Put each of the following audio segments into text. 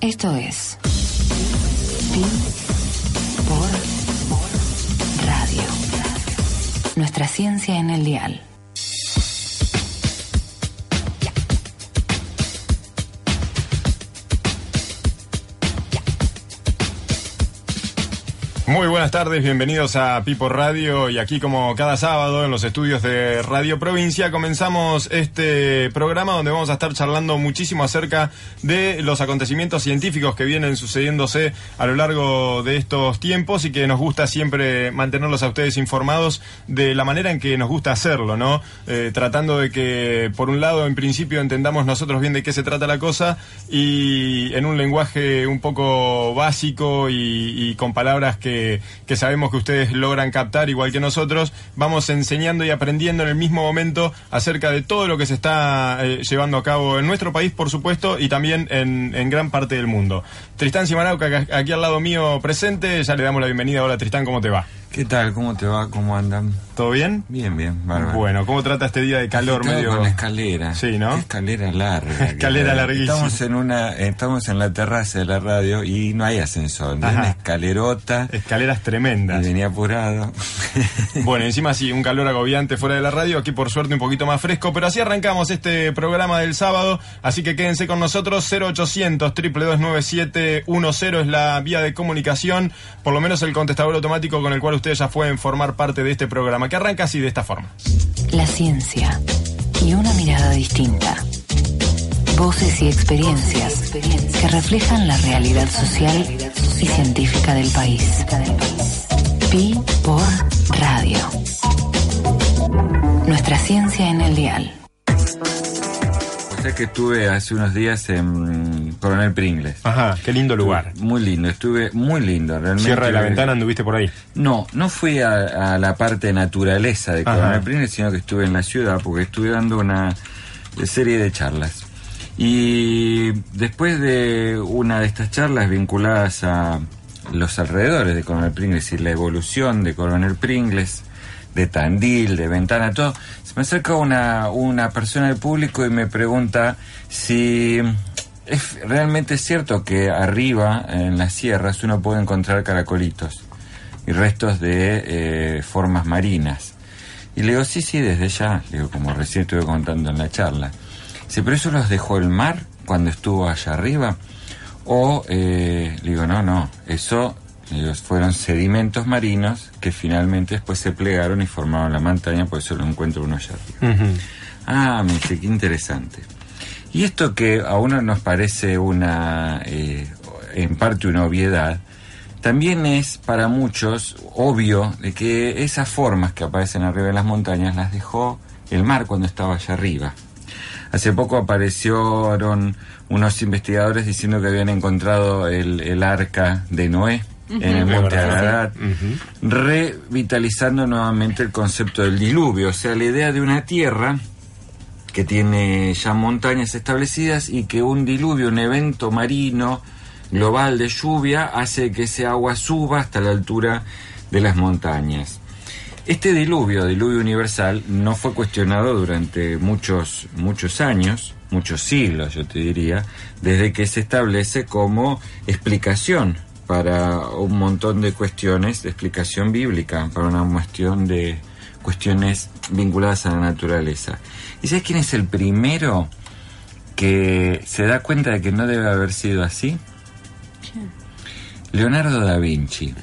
Esto es por Radio. Nuestra ciencia en el dial. Muy buenas tardes, bienvenidos a Pipo Radio y aquí como cada sábado en los estudios de Radio Provincia comenzamos este programa donde vamos a estar charlando muchísimo acerca de los acontecimientos científicos que vienen sucediéndose a lo largo de estos tiempos y que nos gusta siempre mantenerlos a ustedes informados de la manera en que nos gusta hacerlo, ¿no? Eh, tratando de que por un lado en principio entendamos nosotros bien de qué se trata la cosa y en un lenguaje un poco básico y, y con palabras que que, sabemos que ustedes logran captar igual que nosotros, vamos enseñando y aprendiendo en el mismo momento acerca de todo lo que se está eh, llevando a cabo en nuestro país, por supuesto, y también en, en gran parte del mundo. Tristán Simanauca, aquí al lado mío presente, ya le damos la bienvenida. Hola Tristán, ¿cómo te va? ¿Qué tal? ¿Cómo te va? ¿Cómo andan? ¿Todo bien? Bien, bien, bárbaro. Bueno, ¿cómo trata este día de calor medio? con escalera. Sí, ¿no? Escalera larga. escalera larguísima. Estamos en una, estamos en la terraza de la radio y no hay ascensor, es una escalerota. Escaleras tremendas. Y venía apurado. bueno, encima sí, un calor agobiante fuera de la radio, aquí por suerte un poquito más fresco, pero así arrancamos este programa del sábado, así que quédense con nosotros, 0800 22710 es la vía de comunicación, por lo menos el contestador automático con el cual ustedes ya pueden formar parte de este programa, que arranca así de esta forma. La ciencia y una mirada distinta. Voces y experiencias que reflejan la realidad social y científica del país. Pi por Radio. Nuestra ciencia en el dial que estuve hace unos días en Coronel Pringles. Ajá, qué lindo lugar. Muy lindo, estuve muy lindo, realmente. ¿Cierra de la ventana anduviste por ahí? No, no fui a, la parte naturaleza de Coronel Pringles, sino que estuve en la ciudad porque estuve dando una serie de charlas. Y después de una de estas charlas vinculadas a los alrededores de Coronel Pringles y la evolución de Coronel Pringles, de Tandil, de Ventana, todo, se me acerca una, una persona del público y me pregunta si es realmente cierto que arriba, en las sierras, uno puede encontrar caracolitos y restos de eh, formas marinas. Y le digo, sí, sí, desde ya, le digo, como recién estuve contando en la charla. Dice, pero eso los dejó el mar cuando estuvo allá arriba. O, eh, le digo, no, no, eso ellos fueron sedimentos marinos que finalmente después se plegaron y formaron la montaña, por eso lo encuentro uno allá arriba. Ah, me dice, qué interesante. Y esto que a uno nos parece una, eh, en parte una obviedad, también es para muchos obvio de que esas formas que aparecen arriba de las montañas las dejó el mar cuando estaba allá arriba. Hace poco aparecieron unos investigadores diciendo que habían encontrado el, el arca de Noé, en el Monte Ararat, revitalizando nuevamente el concepto del diluvio, o sea, la idea de una tierra que tiene ya montañas establecidas y que un diluvio, un evento marino global de lluvia, hace que ese agua suba hasta la altura de las montañas. Este diluvio, diluvio universal, no fue cuestionado durante muchos, muchos años, muchos siglos, yo te diría, desde que se establece como explicación para un montón de cuestiones de explicación bíblica, para una cuestión de cuestiones vinculadas a la naturaleza. ¿Y sabes quién es el primero que se da cuenta de que no debe haber sido así? Leonardo da Vinci.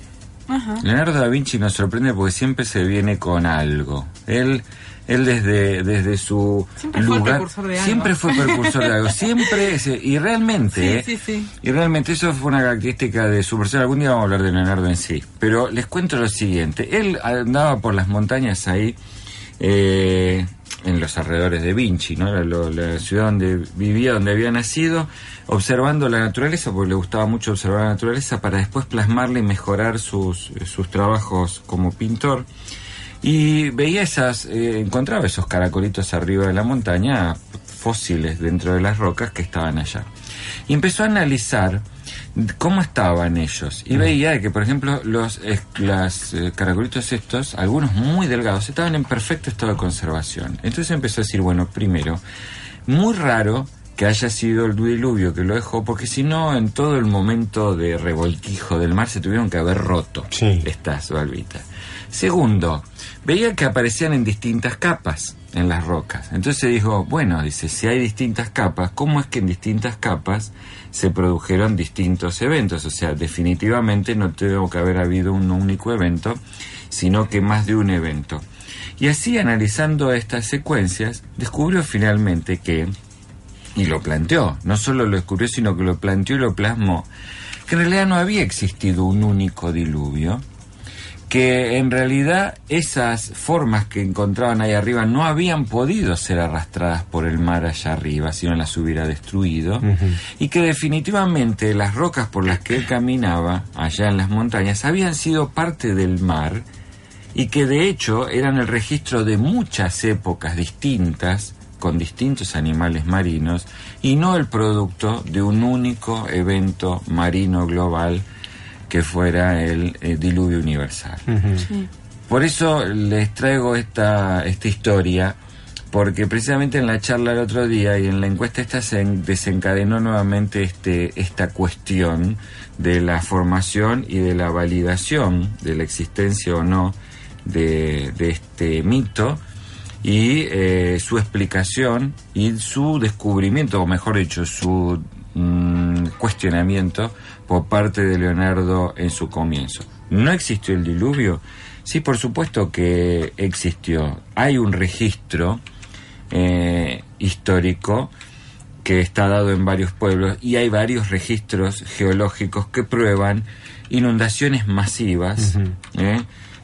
Leonardo da Vinci nos sorprende porque siempre se viene con algo. Él él desde, desde su siempre lugar fue de siempre fue precursor de algo, siempre y realmente, sí, sí, y realmente eso fue una característica de su persona. Algún día vamos a hablar de Leonardo en sí, pero les cuento lo siguiente: él andaba por las montañas ahí. Eh, en los alrededores de Vinci, ¿no? La, ciudad donde vivía, donde había nacido, observando la naturaleza, porque le gustaba mucho observar la naturaleza, para después plasmarla y mejorar sus, sus trabajos como pintor. Y veía esas, eh, encontraba esos caracolitos arriba de la montaña, fósiles dentro de las rocas que estaban allá. Y empezó a analizar cómo estaban ellos. Y veía que, por ejemplo, los las, eh, caracolitos estos, algunos muy delgados, estaban en perfecto estado de conservación. Entonces empezó a decir, bueno, primero, muy raro que haya sido el diluvio que lo dejó, porque si no, en todo el momento de revoltijo del mar se tuvieron que haber roto estas valvitas. Segundo, veía que aparecían en distintas capas en las rocas. Entonces dijo, bueno, dice, si hay distintas capas, ¿cómo es que en distintas capas se produjeron distintos eventos? O sea, definitivamente no tuvo que haber habido un único evento, sino que más de un evento. Y así, analizando estas secuencias, descubrió finalmente que, y lo planteó, no solo lo descubrió, sino que lo planteó y lo plasmó, que en realidad no había existido un único diluvio, que en realidad esas formas que encontraban ahí arriba no habían podido ser arrastradas por el mar allá arriba, sino las hubiera destruido, y que definitivamente las rocas por las que él caminaba allá en las montañas habían sido parte del mar y que de hecho eran el registro de muchas épocas distintas con distintos animales marinos y no el producto de un único evento marino global que fuera el, eh, diluvio universal. Por eso les traigo esta, esta historia, porque precisamente en la charla el otro día y en la encuesta esta se desencadenó nuevamente este, esta cuestión de la formación y de la validación de la existencia o no de, este mito y eh, su explicación y su descubrimiento, o mejor dicho, su mm, cuestionamiento por parte de Leonardo en su comienzo. ¿No existió el diluvio? Sí, por supuesto que existió. Hay un registro eh, histórico que está dado en varios pueblos y hay varios registros geológicos que prueban inundaciones masivas eh,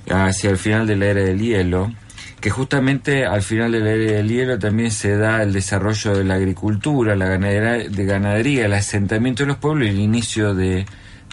hacia el final de la era del hielo que justamente al final de del hielo también se da el desarrollo de la agricultura, la ganadería, de el asentamiento de los pueblos y el inicio de,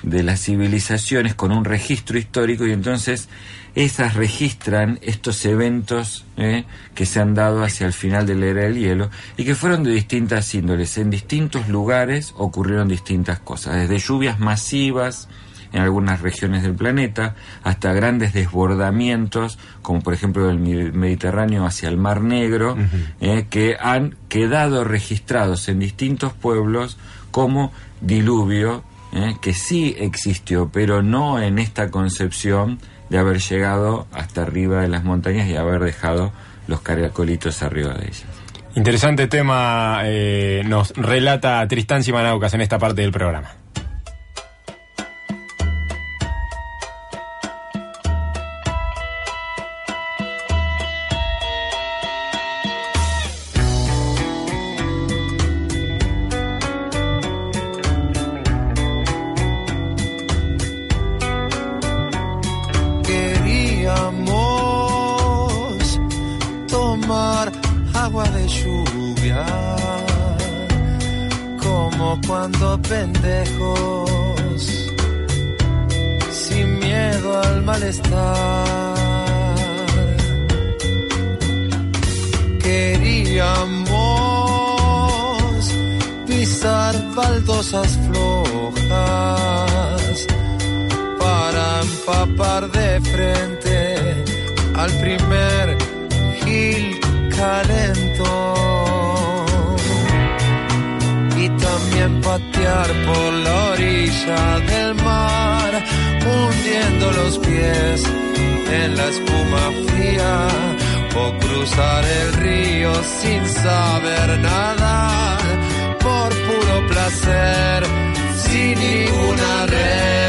las civilizaciones con un registro histórico y entonces esas registran estos eventos eh, que se han dado hacia el final de la era del hielo y que fueron de distintas índoles. En distintos lugares ocurrieron distintas cosas, desde lluvias masivas, en algunas regiones del planeta, hasta grandes desbordamientos, como por ejemplo del Mediterráneo hacia el Mar Negro, eh, que han quedado registrados en distintos pueblos como diluvio, eh, que sí existió, pero no en esta concepción de haber llegado hasta arriba de las montañas y haber dejado los caracolitos arriba de ellas. Interesante tema eh, nos relata Tristán Simanaucas en esta parte del programa. cruzar el río sin saber nadar por puro placer, sin ninguna red.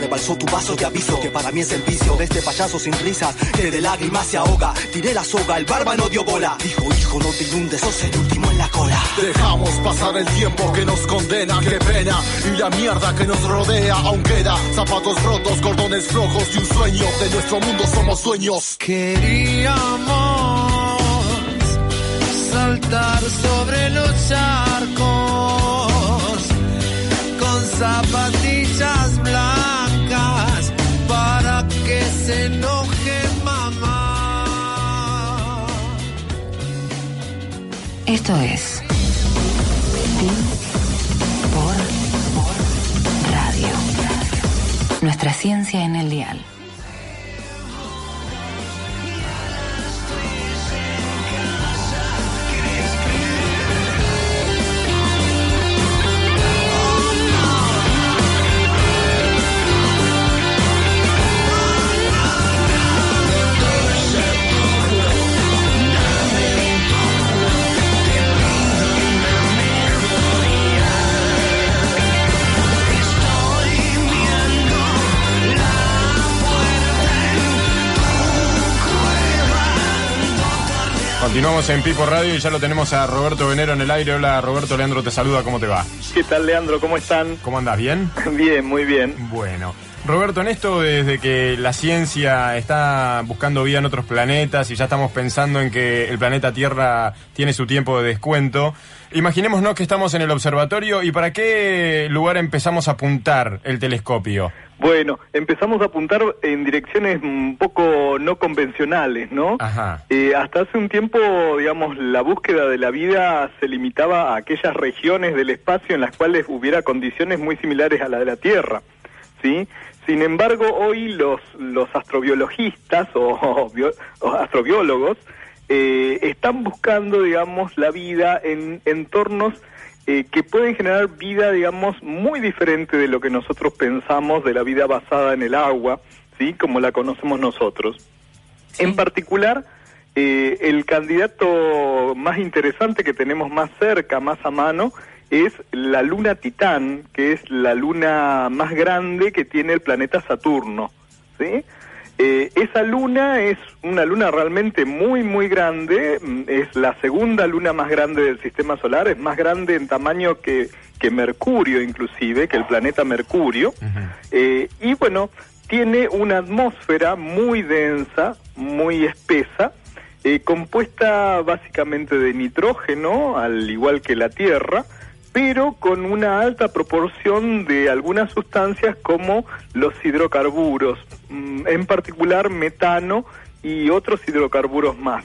Rebalsó tu vaso de aviso, que para mí es el vicio de este payaso sin risas, que de lágrimas se ahoga. Tiré la soga, el barba no dio bola. Dijo, hijo, no te inundes, sos el último en la cola. Dejamos pasar el tiempo que nos condena, qué pena. Y la mierda que nos rodea aún queda. Zapatos rotos, cordones flojos y un sueño. De nuestro mundo somos dueños. Queríamos saltar sobre los charcos con zapatillas se enoje mamá. Esto es Pi por Radio. Nuestra ciencia en el dial. Continuamos en Pipo Radio y ya lo tenemos a Roberto Venero en el aire. Hola Roberto, Leandro te saluda, ¿cómo te va? ¿Qué tal, Leandro? ¿Cómo están? ¿Cómo andas? ¿Bien? Bien, muy bien. Bueno. Roberto, en esto desde que la ciencia está buscando vida en otros planetas y ya estamos pensando en que el planeta Tierra tiene su tiempo de descuento, imaginémonos que estamos en el observatorio y para qué lugar empezamos a apuntar el telescopio. Bueno, empezamos a apuntar en direcciones un poco no convencionales, ¿no? Ajá. Eh, hasta hace un tiempo, digamos, la búsqueda de la vida se limitaba a aquellas regiones del espacio en las cuales hubiera condiciones muy similares a la de la Tierra, ¿sí? Sin embargo, hoy los, los astrobiologistas o, o bio- o astrobiólogos eh, están buscando, digamos, la vida en entornos eh, que pueden generar vida, digamos, muy diferente de lo que nosotros pensamos de la vida basada en el agua, ¿sí? Como la conocemos nosotros. En particular, eh, el candidato más interesante que tenemos más cerca, más a mano, es la luna Titán, que es la luna más grande que tiene el planeta Saturno. ¿sí? Eh, esa luna es una luna realmente muy, muy grande, mm, es la segunda luna más grande del sistema solar, es más grande en tamaño que, que Mercurio inclusive, que el planeta Mercurio. Eh, y bueno, tiene una atmósfera muy densa, muy espesa, eh, compuesta básicamente de nitrógeno, al igual que la Tierra, pero con una alta proporción de algunas sustancias como los hidrocarburos, en particular metano y otros hidrocarburos más.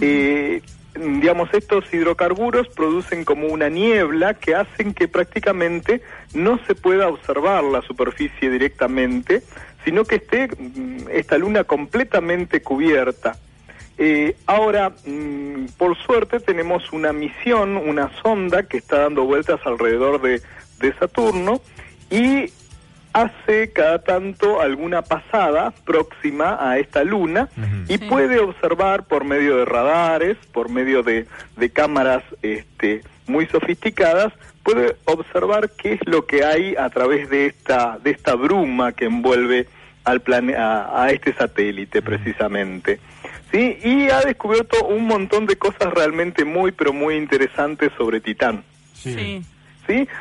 Eh, digamos, estos hidrocarburos producen como una niebla que hacen que prácticamente no se pueda observar la superficie directamente, sino que esté mm, esta luna completamente cubierta. Eh, ahora, mm, por suerte, tenemos una misión, una sonda que está dando vueltas alrededor de, de Saturno y hace cada tanto alguna pasada próxima a esta luna y puede observar por medio de radares, por medio de, de cámaras este, muy sofisticadas, puede observar qué es lo que hay a través de esta, de esta bruma que envuelve al plane a, a este satélite precisamente. ¿Sí? Y ha descubierto un montón de cosas realmente muy, pero muy interesantes sobre Titán. Sí. ¿sí?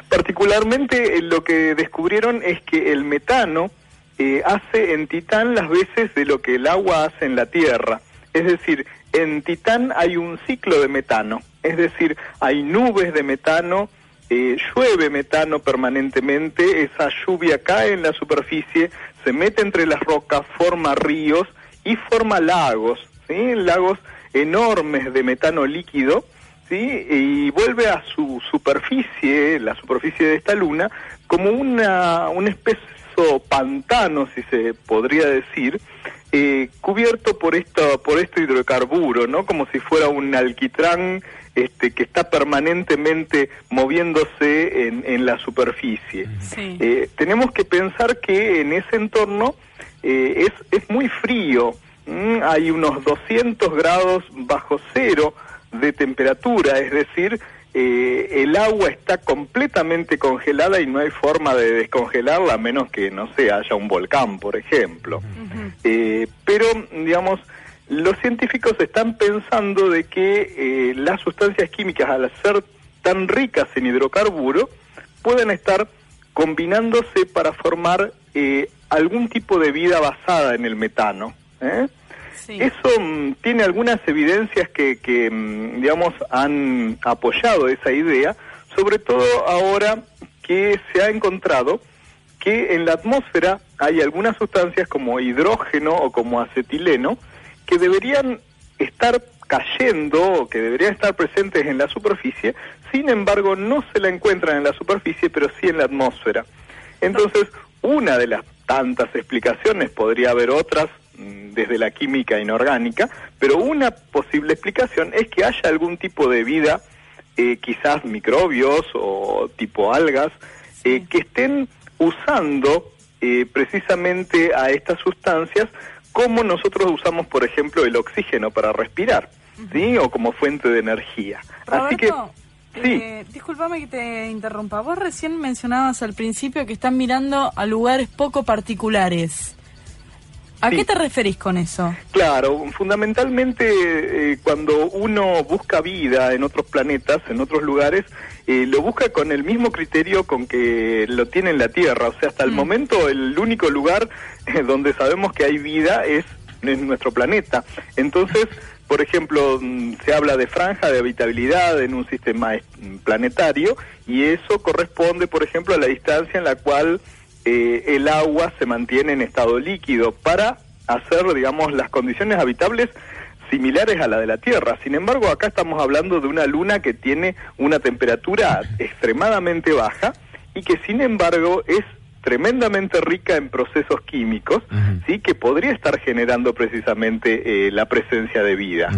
Particularmente eh, lo que descubrieron es que el metano eh, hace en Titán las veces de lo que el agua hace en la Tierra. Es decir, en Titán hay un ciclo de metano, es decir, hay nubes de metano, eh, llueve metano permanentemente, esa lluvia cae en la superficie, se mete entre las rocas, forma ríos y forma lagos, ¿sí? lagos enormes de metano líquido, ¿sí? y vuelve a su superficie, la superficie de esta luna, como una, un espeso pantano, si se podría decir, eh, cubierto por esto, por este hidrocarburo, ¿no? Como si fuera un alquitrán este, que está permanentemente moviéndose en, en la superficie. Sí. Eh, tenemos que pensar que en ese entorno eh, es, es muy frío, ¿m? hay unos 200 grados bajo cero de temperatura, es decir, eh, el agua está completamente congelada y no hay forma de descongelarla a menos que, no sé, haya un volcán, por ejemplo. Eh, pero, digamos, los científicos están pensando de que eh, las sustancias químicas, al ser tan ricas en hidrocarburo, pueden estar combinándose para formar eh, algún tipo de vida basada en el metano. ¿eh? Eso mm, tiene algunas evidencias que, que, mm, digamos, han apoyado esa idea, sobre todo ahora que se ha encontrado que en la atmósfera hay algunas sustancias como hidrógeno o como acetileno que deberían estar cayendo, que deberían estar presentes en la superficie, sin embargo no se la encuentran en la superficie, pero sí en la atmósfera. Entonces, una de las tantas explicaciones, podría haber otras desde la química inorgánica, pero una posible explicación es que haya algún tipo de vida, eh, quizás microbios o tipo algas, eh, que estén usando eh, precisamente a estas sustancias como nosotros usamos, por ejemplo, el oxígeno para respirar, ¿sí? O como fuente de energía. Así que Sí. Eh, disculpame que te interrumpa. Vos recién mencionabas al principio que están mirando a lugares poco particulares. ¿A Sí. qué te referís con eso? Claro, fundamentalmente eh, cuando uno busca vida en otros planetas, en otros lugares, eh, lo busca con el mismo criterio con que lo tiene en la Tierra. O sea, hasta el momento el único lugar eh, donde sabemos que hay vida es en nuestro planeta. Entonces, por ejemplo, mm, se habla de franja de habitabilidad en un sistema planetario y eso corresponde, por ejemplo, a la distancia en la cual eh, el agua se mantiene en estado líquido para hacer, digamos, las condiciones habitables similares a la de la Tierra. Sin embargo, acá estamos hablando de una luna que tiene una temperatura extremadamente baja y que, sin embargo, es tremendamente rica en procesos químicos, sí, que podría estar generando precisamente eh, la presencia de vida.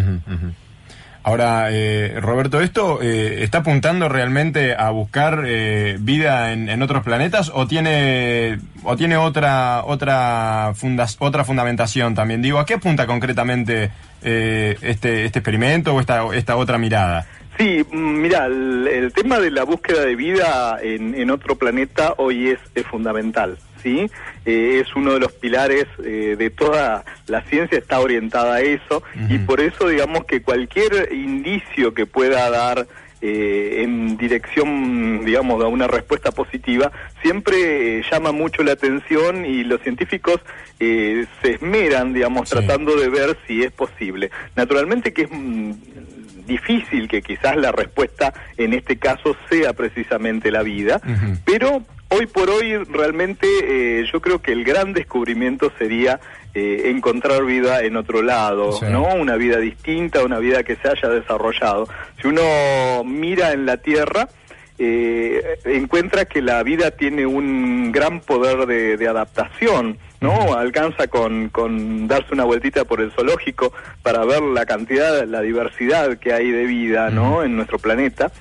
Ahora, eh, Roberto, ¿esto eh, está apuntando realmente a buscar eh, vida en, en otros planetas o tiene o tiene otra otra funda- otra fundamentación también? Digo, ¿a qué apunta concretamente eh, este este experimento o esta esta otra mirada? Sí, mm, mira, el, el tema de la búsqueda de vida en, en otro planeta hoy es, es fundamental, ¿sí? Eh, es uno de los pilares eh, de toda la ciencia, está orientada a eso, y por eso digamos que cualquier indicio que pueda dar eh, en dirección, digamos, a una respuesta positiva, siempre eh, llama mucho la atención y los científicos eh, se esmeran, digamos, tratando de ver si es posible. Naturalmente que es mm, difícil que quizás la respuesta en este caso sea precisamente la vida, pero hoy por hoy realmente eh, yo creo que el gran descubrimiento sería eh, encontrar vida en otro lado, Sí. ¿no? Una vida distinta, una vida que se haya desarrollado. Si uno mira en la Tierra, eh, encuentra que la vida tiene un gran poder de, de adaptación, ¿no? Alcanza con, con darse una vueltita por el zoológico para ver la cantidad, la diversidad que hay de vida, ¿no? En nuestro planeta.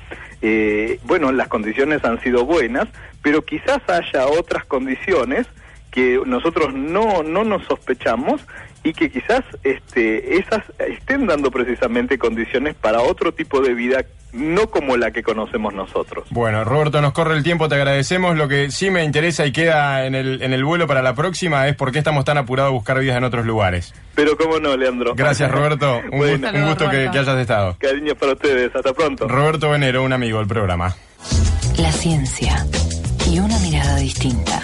Eh, bueno, las condiciones han sido buenas, pero quizás haya otras condiciones que nosotros no, no nos sospechamos y que quizás este, esas estén dando precisamente condiciones para otro tipo de vida, no como la que conocemos nosotros. Bueno, Roberto, nos corre el tiempo, te agradecemos. Lo que sí me interesa y queda en el, en el vuelo para la próxima es por qué estamos tan apurados a buscar vidas en otros lugares. Pero cómo no, Leandro. Gracias, Roberto. Un, Bueno. gusto, un gusto que, que hayas estado. Cariños para ustedes, hasta pronto. Roberto Venero, un amigo del programa. La ciencia y una mirada distinta.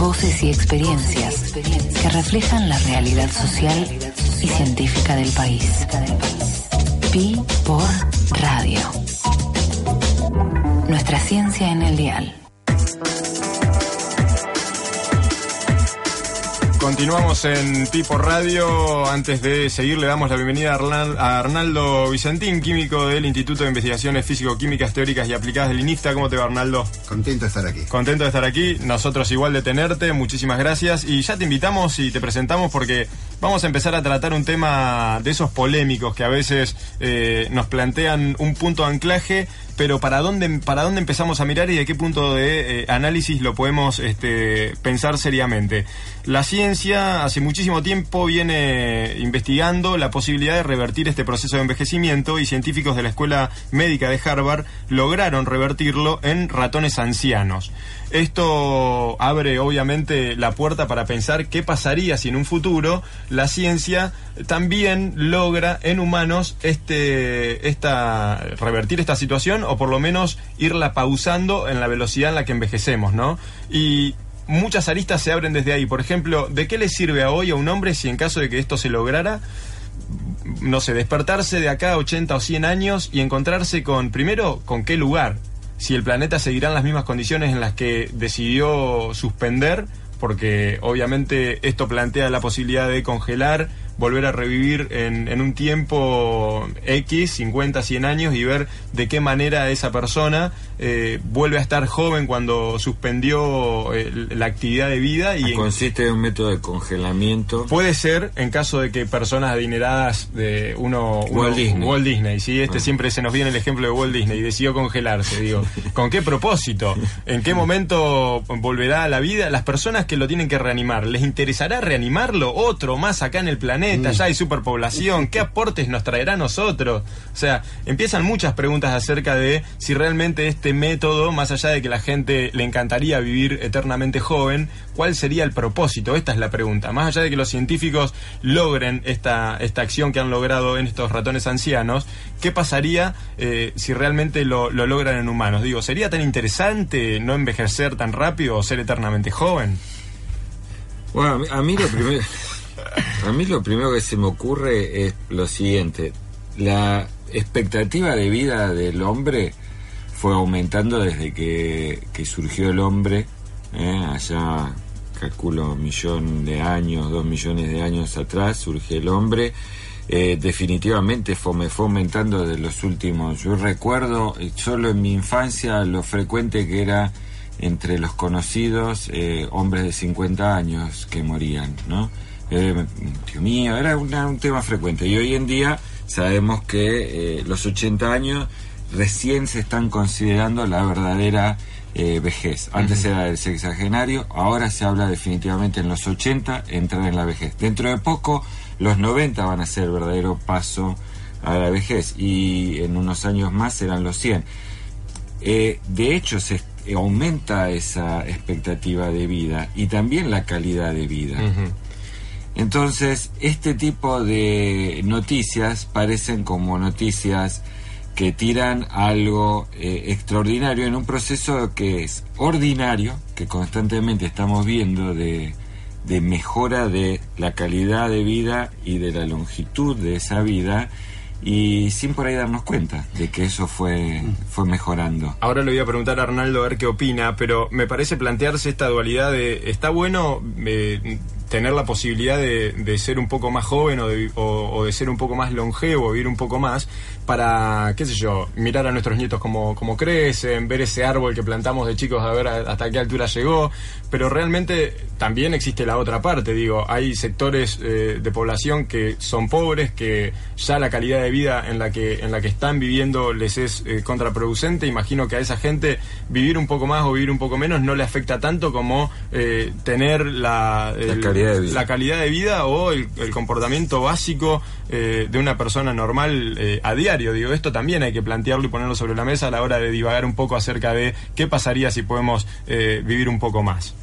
Voces y experiencias que reflejan la realidad social y científica del país. Pi por Radio. Nuestra ciencia en el dial. Continuamos en Pipo Radio. Antes de seguir, le damos la bienvenida a Arnaldo Vicentín, químico del Instituto de Investigaciones Físico-Químicas Teóricas y Aplicadas del INIFTA. ¿Cómo te va, Arnaldo? Contento de estar aquí. Contento de estar aquí, nosotros igual de tenerte, muchísimas gracias. Y ya te invitamos y te presentamos porque vamos a empezar a tratar un tema de esos polémicos que a veces eh, nos plantean un punto de anclaje, pero para dónde para dónde empezamos a mirar y de qué punto de eh, análisis lo podemos este, pensar seriamente. La ciencia hace muchísimo tiempo viene investigando la posibilidad de revertir este proceso de envejecimiento y científicos de la Escuela Médica de Harvard lograron revertirlo en ratones ancianos. Esto abre obviamente la puerta para pensar qué pasaría si en un futuro la ciencia también logra en humanos este esta revertir esta situación o por lo menos irla pausando en la velocidad en la que envejecemos, ¿no? Y muchas aristas se abren desde ahí. Por ejemplo, ¿de qué le sirve a hoy a un hombre si en caso de que esto se lograra no sé, despertarse de acá a 80 o 100 años y encontrarse con, primero, con qué lugar, si el planeta seguirá en las mismas condiciones en las que decidió suspender, porque obviamente esto plantea la posibilidad de congelar volver a revivir en, en, un tiempo X, 50, 100 años, y ver de qué manera esa persona eh, vuelve a estar joven cuando suspendió eh, la actividad de vida. y ah, Consiste en un método de congelamiento. Puede ser en caso de que personas adineradas de uno... Walt Disney. Walt Disney, ¿sí? Este ah. siempre se nos viene el ejemplo de Walt Disney, decidió congelarse, digo. ¿Con qué propósito? ¿En qué momento volverá a la vida? Las personas que lo tienen que reanimar, ¿les interesará reanimarlo? Otro más acá en el planeta, mm. ya hay superpoblación, ¿qué aportes nos traerá a nosotros? O sea, empiezan muchas preguntas acerca de si realmente este método, más allá de que la gente le encantaría vivir eternamente joven, ¿cuál sería el propósito? Esta es la pregunta. Más allá de que los científicos logren esta, esta acción que han logrado en estos ratones ancianos, ¿qué pasaría eh, si realmente lo, lo logran en humanos? Digo, ¿sería tan interesante no envejecer tan rápido o ser eternamente joven? Bueno, a mí lo primero, a mí lo primero que se me ocurre es lo siguiente: la expectativa de vida del hombre fue aumentando desde que, surgió el hombre, ¿eh? allá calculo un millón de años, dos millones de años atrás, surgió el hombre. Eh, definitivamente fue, fue aumentando desde los últimos. Yo recuerdo eh, solo en mi infancia lo frecuente que era entre los conocidos hombres de 50 años que morían, ¿no? Tío mío, era un tema frecuente. Y hoy en día sabemos que los 80 años recién se están considerando la verdadera eh, vejez. Antes era el sexagenario, ahora se habla definitivamente en los 80 entrar en la vejez. Dentro de poco, los 90 van a ser el verdadero paso a la vejez y en unos años más serán los 100. Eh, de hecho, se aumenta esa expectativa de vida y también la calidad de vida. Entonces, este tipo de noticias parecen como noticias que tiran algo eh, extraordinario en un proceso que es ordinario, que constantemente estamos viendo de, de mejora de la calidad de vida y de la longitud de esa vida y sin por ahí darnos cuenta de que eso fue, fue mejorando. Ahora le voy a preguntar a Arnaldo a ver qué opina, pero me parece plantearse esta dualidad de, está bueno eh, tener la posibilidad de, de, ser un poco más joven o de, o, de, ser un poco más longevo, vivir un poco más, para, qué sé yo, mirar a nuestros nietos como, como crecen, ver ese árbol que plantamos de chicos a ver hasta qué altura llegó, pero realmente también existe la otra parte, digo, hay sectores eh, de población que son pobres, que ya la calidad de vida en la que, en la que están viviendo les es eh, contraproducente, imagino que a esa gente vivir un poco más o vivir un poco menos no le afecta tanto como eh, tener la, la calidad de vida o el, comportamiento básico eh, de una persona normal eh, a diario. Digo, esto también hay que plantearlo y ponerlo sobre la mesa a la hora de divagar un poco acerca de qué pasaría si podemos eh, vivir un poco más.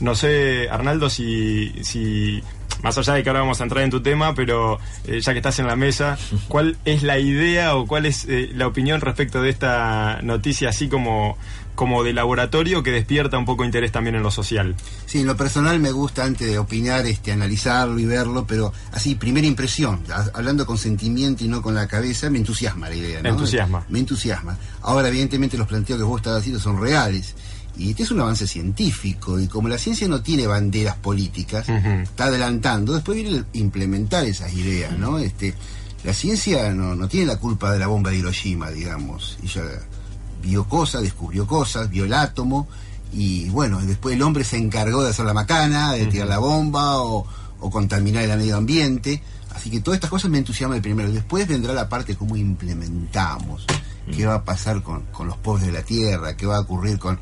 No sé, Arnaldo, si, si más allá de que ahora vamos a entrar en tu tema, pero ya que estás en la mesa, ¿cuál es la idea o cuál es la opinión respecto de esta noticia así como como de laboratorio que despierta un poco interés también en lo social. Sí, en lo personal me gusta antes de opinar, este, analizarlo y verlo, pero así, primera impresión, hablando con sentimiento y no con la cabeza, me entusiasma la idea. Me entusiasma. Me entusiasma. Ahora, evidentemente, los planteos que vos estás haciendo son reales. Y este es un avance científico, y como la ciencia no tiene banderas políticas, está adelantando, después viene implementar esas ideas, ¿no? Este, la ciencia no, no tiene la culpa de la bomba de Hiroshima, digamos, y ya vio cosas, descubrió cosas, vio el átomo y bueno, después el hombre se encargó de hacer la macana, de tirar la bomba o, o contaminar el medio ambiente. Así que todas estas cosas me entusiasman primero. Después vendrá la parte cómo implementamos, qué va a pasar con, con los pobres de la tierra, qué va a ocurrir con...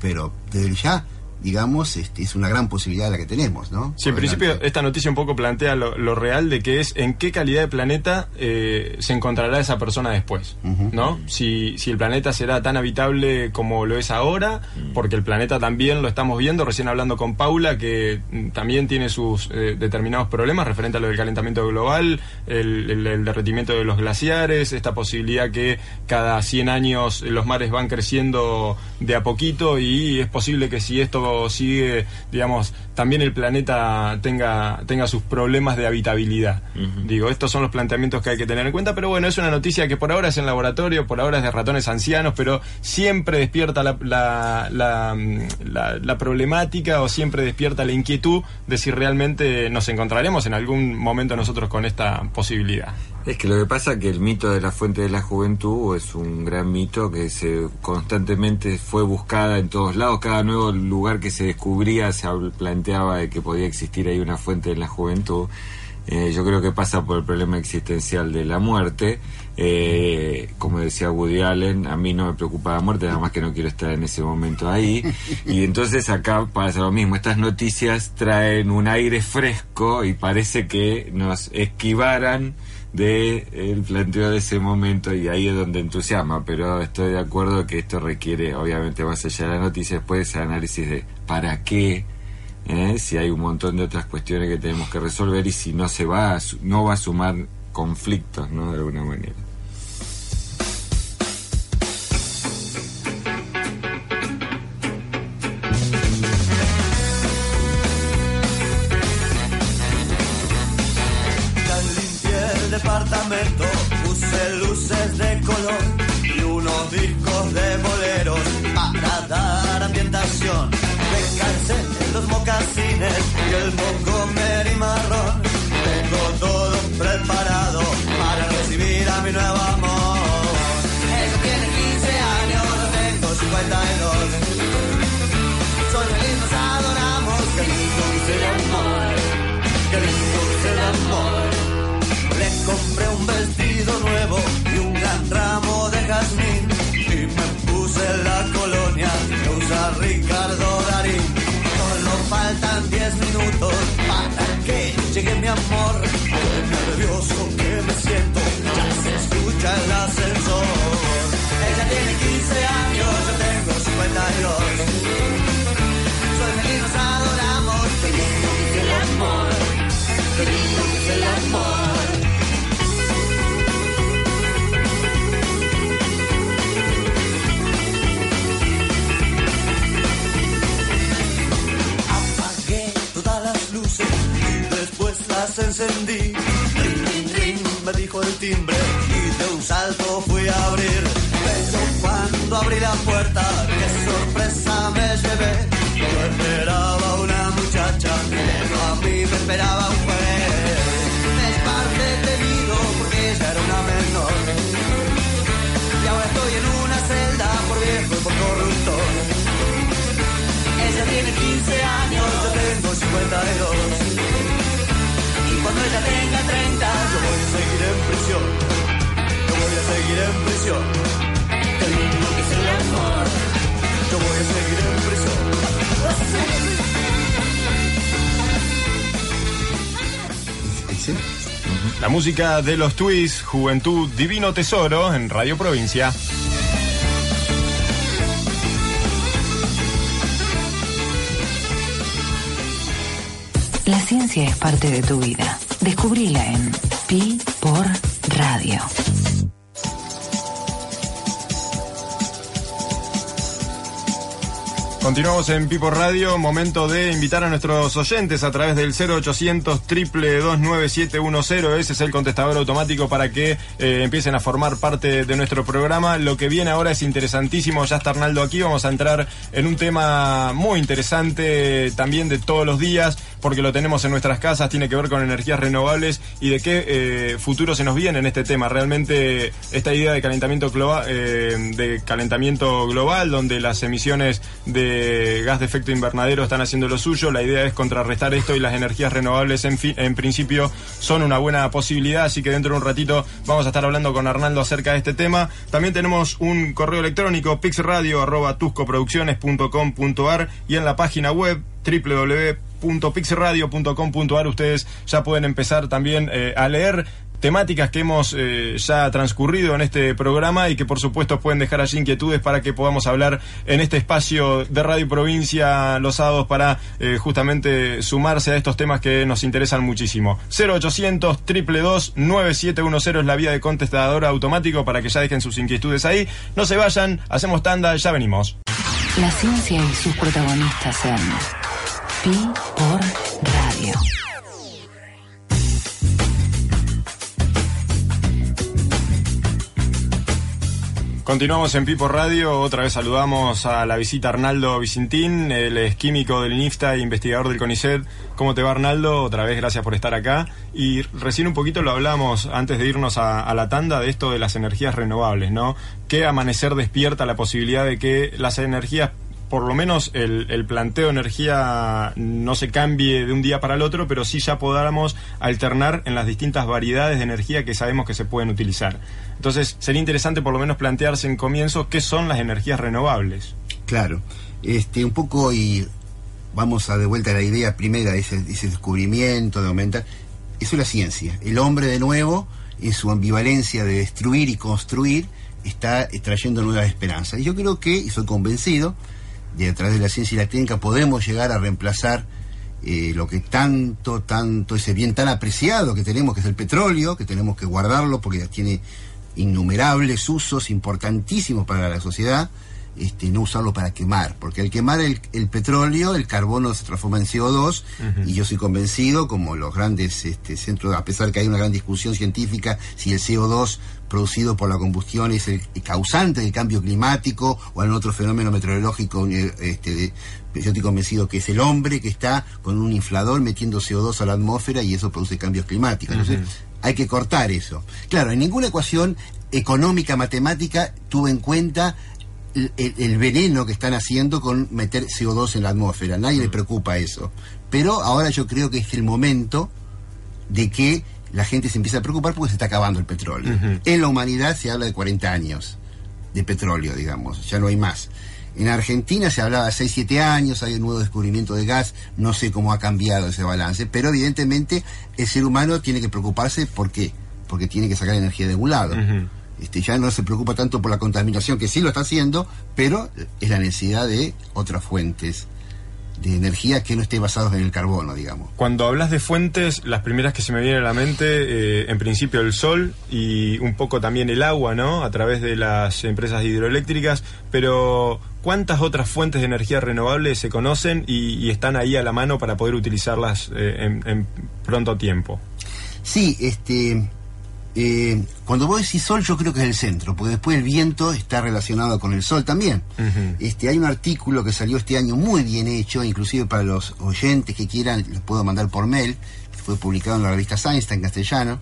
Pero desde ya digamos, este, es una gran posibilidad la que tenemos, ¿no? Sí, en principio esta noticia un poco plantea lo, real de que es en qué calidad de planeta eh, se encontrará esa persona después, ¿no? Si, si el planeta será tan habitable como lo es ahora, mm. porque el planeta también lo estamos viendo, recién hablando con Paula, que mm, también tiene sus eh, determinados problemas referente a lo del calentamiento global, el, el, derretimiento de los glaciares, esta posibilidad que cada 100 años los mares van creciendo de a poquito y es posible que si esto sigue, digamos, también el planeta tenga, tenga sus problemas de habitabilidad. Digo, estos son los planteamientos que hay que tener en cuenta, pero bueno, es una noticia que por ahora es en laboratorio, por ahora es de ratones ancianos, pero siempre despierta la, la, la, problemática o siempre despierta la inquietud de si realmente nos encontraremos en algún momento nosotros con esta posibilidad. Es que lo que pasa es que el mito de la fuente de la juventud es un gran mito que se constantemente fue buscada en todos lados, cada nuevo lugar que se descubría se planteaba de que podía existir ahí una fuente de la juventud. Eh, yo creo que pasa por el problema existencial de la muerte. Eh, como decía Woody Allen, a mí no me preocupa la muerte, nada más que no quiero estar en ese momento ahí. Y entonces acá pasa lo mismo. Estas noticias traen un aire fresco y parece que nos esquivaran de el planteo de ese momento y ahí es donde entusiasma, pero estoy de acuerdo que esto requiere, obviamente, más allá de la noticia, después ese análisis de para qué, ¿eh? si hay un montón de otras cuestiones que tenemos que resolver y si no se va, a, no va a sumar conflictos, ¿no? De alguna manera. Llegue mi amor. Qué nervioso que me siento, ya se escucha el encendí. Me dijo el timbre y de un salto fui a abrir. Pero cuando abrí la puerta, qué sorpresa me llevé. Yo esperaba una muchacha, pero a mí me esperaba un juez. Me esparté tenido porque ella era una menor. Y ahora estoy en una celda por viejo y por corrupto. Ella tiene 15 años, yo tengo 52 cuando ella tenga 30, yo voy a seguir en prisión. Yo voy a seguir en prisión. Qué lindo que es el amor. Yo voy a seguir en prisión. La música de los Twists, Juventud Divino Tesoro en Radio Provincia. La ciencia es parte de tu vida. Descubrila en Pi por Radio. Continuamos en Pipo Radio, momento de invitar a nuestros oyentes a través del 0800 29710 ese es el contestador automático para que eh, empiecen a formar parte de nuestro programa. Lo que viene ahora es interesantísimo, ya está Arnaldo aquí, vamos a entrar en un tema muy interesante también de todos los días, porque lo tenemos en nuestras casas, tiene que ver con energías renovables y de qué eh, futuro se nos viene en este tema. Realmente esta idea de calentamiento global, eh, de calentamiento global, donde las emisiones de gas de efecto invernadero están haciendo lo suyo. La idea es contrarrestar esto y las energías renovables en, fin, en principio son una buena posibilidad, así que dentro de un ratito vamos a estar hablando con Arnaldo acerca de este tema. También tenemos un correo electrónico pixradio.tuscoproducciones.com.ar y en la página web www.pixradio.com.ar ustedes ya pueden empezar también eh, a leer temáticas que hemos eh, ya transcurrido en este programa y que por supuesto pueden dejar allí inquietudes para que podamos hablar en este espacio de Radio Provincia los sábados para eh, justamente sumarse a estos temas que nos interesan muchísimo. 0800 222 9710 es la vía de contestador automático para que ya dejen sus inquietudes ahí. No se vayan, hacemos tanda, ya venimos. La ciencia y sus protagonistas en Pi por Radio. Continuamos en Pipo Radio, otra vez saludamos a la visita Arnaldo Vicentín, él es químico del INIFTA e investigador del CONICET. ¿Cómo te va Arnaldo? Otra vez gracias por estar acá. Y recién un poquito lo hablamos antes de irnos a, a la tanda de esto de las energías renovables, ¿no? Que Amanecer despierta la posibilidad de que las energías por lo menos el, planteo de energía no se cambie de un día para el otro, pero sí ya podamos alternar en las distintas variedades de energía que sabemos que se pueden utilizar. Entonces, sería interesante por lo menos plantearse en comienzo qué son las energías renovables. Claro, este, un poco y vamos a de vuelta a la idea primera ese, ese descubrimiento, de aumentar, eso es la ciencia. El hombre de nuevo, en su ambivalencia de destruir y construir, está trayendo nuevas esperanzas. Y yo creo que, y soy convencido, de a través de la ciencia y la técnica podemos llegar a reemplazar eh, lo que tanto, tanto, ese bien tan apreciado que tenemos, que es el petróleo, que tenemos que guardarlo porque tiene innumerables usos importantísimos para la sociedad, este, no usarlo para quemar, porque al quemar el, el petróleo, el carbono se transforma en CO2, uh -huh. y yo soy convencido, como los grandes este, centros, a pesar que hay una gran discusión científica, si el CO2 producido por la combustión es el causante del cambio climático o algún otro fenómeno meteorológico, este, yo estoy convencido que es el hombre que está con un inflador metiendo CO2 a la atmósfera y eso produce cambios climáticos. Entonces, uh -huh. hay que cortar eso. Claro, en ninguna ecuación económica, matemática, tuvo en cuenta el, el, veneno que están haciendo con meter CO2 en la atmósfera. Nadie uh -huh. le preocupa eso. Pero ahora yo creo que es el momento de que la gente se empieza a preocupar porque se está acabando el petróleo. Uh -huh. En la humanidad se habla de 40 años de petróleo, digamos, ya no hay más. En Argentina se hablaba de 6, 7 años, hay un nuevo descubrimiento de gas, no sé cómo ha cambiado ese balance, pero evidentemente el ser humano tiene que preocuparse, ¿por qué? Porque tiene que sacar energía de algún lado. Uh -huh. Este, ya no se preocupa tanto por la contaminación, que sí lo está haciendo, pero es la necesidad de otras fuentes de energía que no esté basados en el carbono, digamos. Cuando hablas de fuentes, las primeras que se me vienen a la mente, eh, en principio el sol y un poco también el agua, ¿no? A través de las empresas hidroeléctricas, pero ¿cuántas otras fuentes de energía renovable se conocen y, y están ahí a la mano para poder utilizarlas eh, en, en pronto tiempo? Sí, este eh, cuando vos decís sol, yo creo que es el centro, porque después el viento está relacionado con el sol también. Uh -huh. este, hay un artículo que salió este año muy bien hecho, inclusive para los oyentes que quieran, los puedo mandar por mail, fue publicado en la revista Science, está en castellano.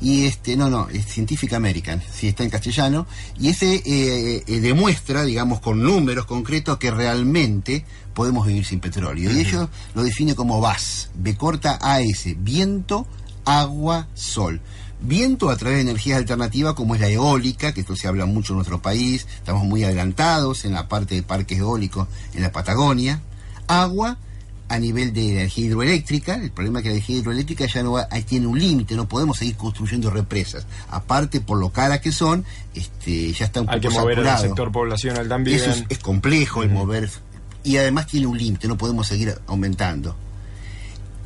Y este, no, no, es Scientific American, sí está en castellano, y ese eh, eh, demuestra, digamos, con números concretos que realmente podemos vivir sin petróleo. Uh -huh. Y ellos lo define como VAS, B corta AS, viento, agua, sol viento a través de energías alternativas como es la eólica, que esto se habla mucho en nuestro país, estamos muy adelantados en la parte de parques eólicos en la Patagonia, agua a nivel de energía hidroeléctrica, el problema es que la energía hidroeléctrica ya no va, tiene un límite, no podemos seguir construyendo represas, aparte por lo caras que son, este, ya está un Hay poco que mover saturado. el sector poblacional también. Eso es, es complejo uh -huh. el mover, y además tiene un límite, no podemos seguir aumentando.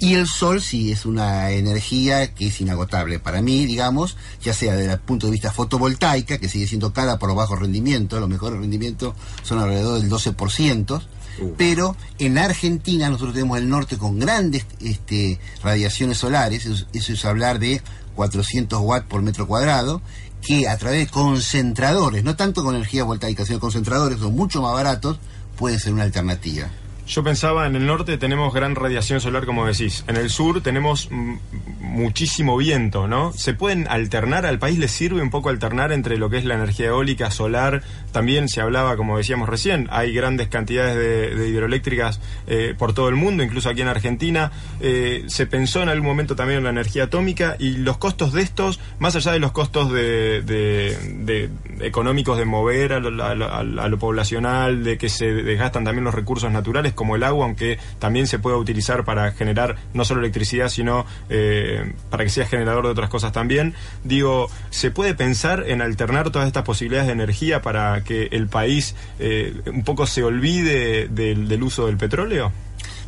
Y el sol sí es una energía que es inagotable para mí, digamos, ya sea desde el punto de vista fotovoltaica, que sigue siendo cara por bajo rendimiento, los mejores rendimientos son alrededor del 12%, uh. pero en Argentina nosotros tenemos el norte con grandes este, radiaciones solares, eso, eso es hablar de 400 watts por metro cuadrado, que a través de concentradores, no tanto con energía voltaica, sino concentradores, son mucho más baratos, puede ser una alternativa. Yo pensaba, en el norte tenemos gran radiación solar, como decís. En el sur tenemos muchísimo viento, ¿no? ¿Se pueden alternar? ¿Al país le sirve un poco alternar entre lo que es la energía eólica, solar? También se hablaba, como decíamos recién, hay grandes cantidades de, hidroeléctricas eh, por todo el mundo, incluso aquí en Argentina. Eh, se pensó en algún momento también en la energía atómica y los costos de estos, más allá de los costos de, económicos de mover a lo poblacional, de que se desgastan también los recursos naturales, como el agua, aunque también se pueda utilizar para generar no solo electricidad, sino eh, para que sea generador de otras cosas también. Digo, ¿se puede pensar en alternar todas estas posibilidades de energía para que el país eh, un poco se olvide del, uso del petróleo?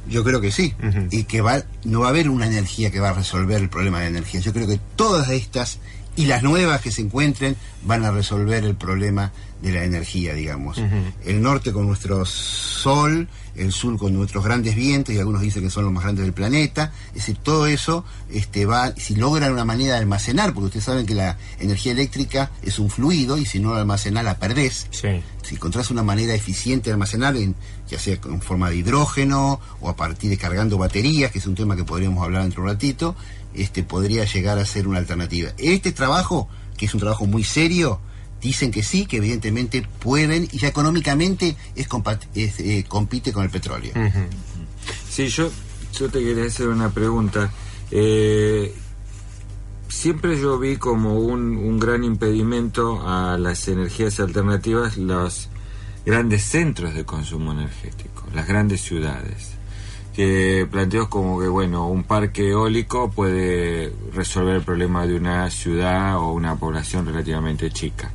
Yo creo que sí, y que va, no va a haber una energía que va a resolver el problema de energía. Yo creo que todas estas y las nuevas que se encuentren van a resolver el problema de la energía, digamos. El norte con nuestro sol, el sur con nuestros grandes vientos, y algunos dicen que son los más grandes del planeta. Es decir, todo eso este, va, si logran una manera de almacenar, porque ustedes saben que la energía eléctrica es un fluido y si no la almacenás la perdés. Si encontrás una manera eficiente de almacenar, en, ya sea en forma de hidrógeno o a partir de cargando baterías, que es un tema que podríamos hablar dentro de un ratito, este, podría llegar a ser una alternativa. Este trabajo, que es un trabajo muy serio, dicen que sí, que evidentemente pueden y ya económicamente es, eh, compite con el petróleo. Sí, yo, yo te quería hacer una pregunta. Eh, siempre yo vi como un, un gran impedimento a las energías alternativas los grandes centros de consumo energético, las grandes ciudades que planteos como que, bueno, un parque eólico puede resolver el problema de una ciudad o una población relativamente chica.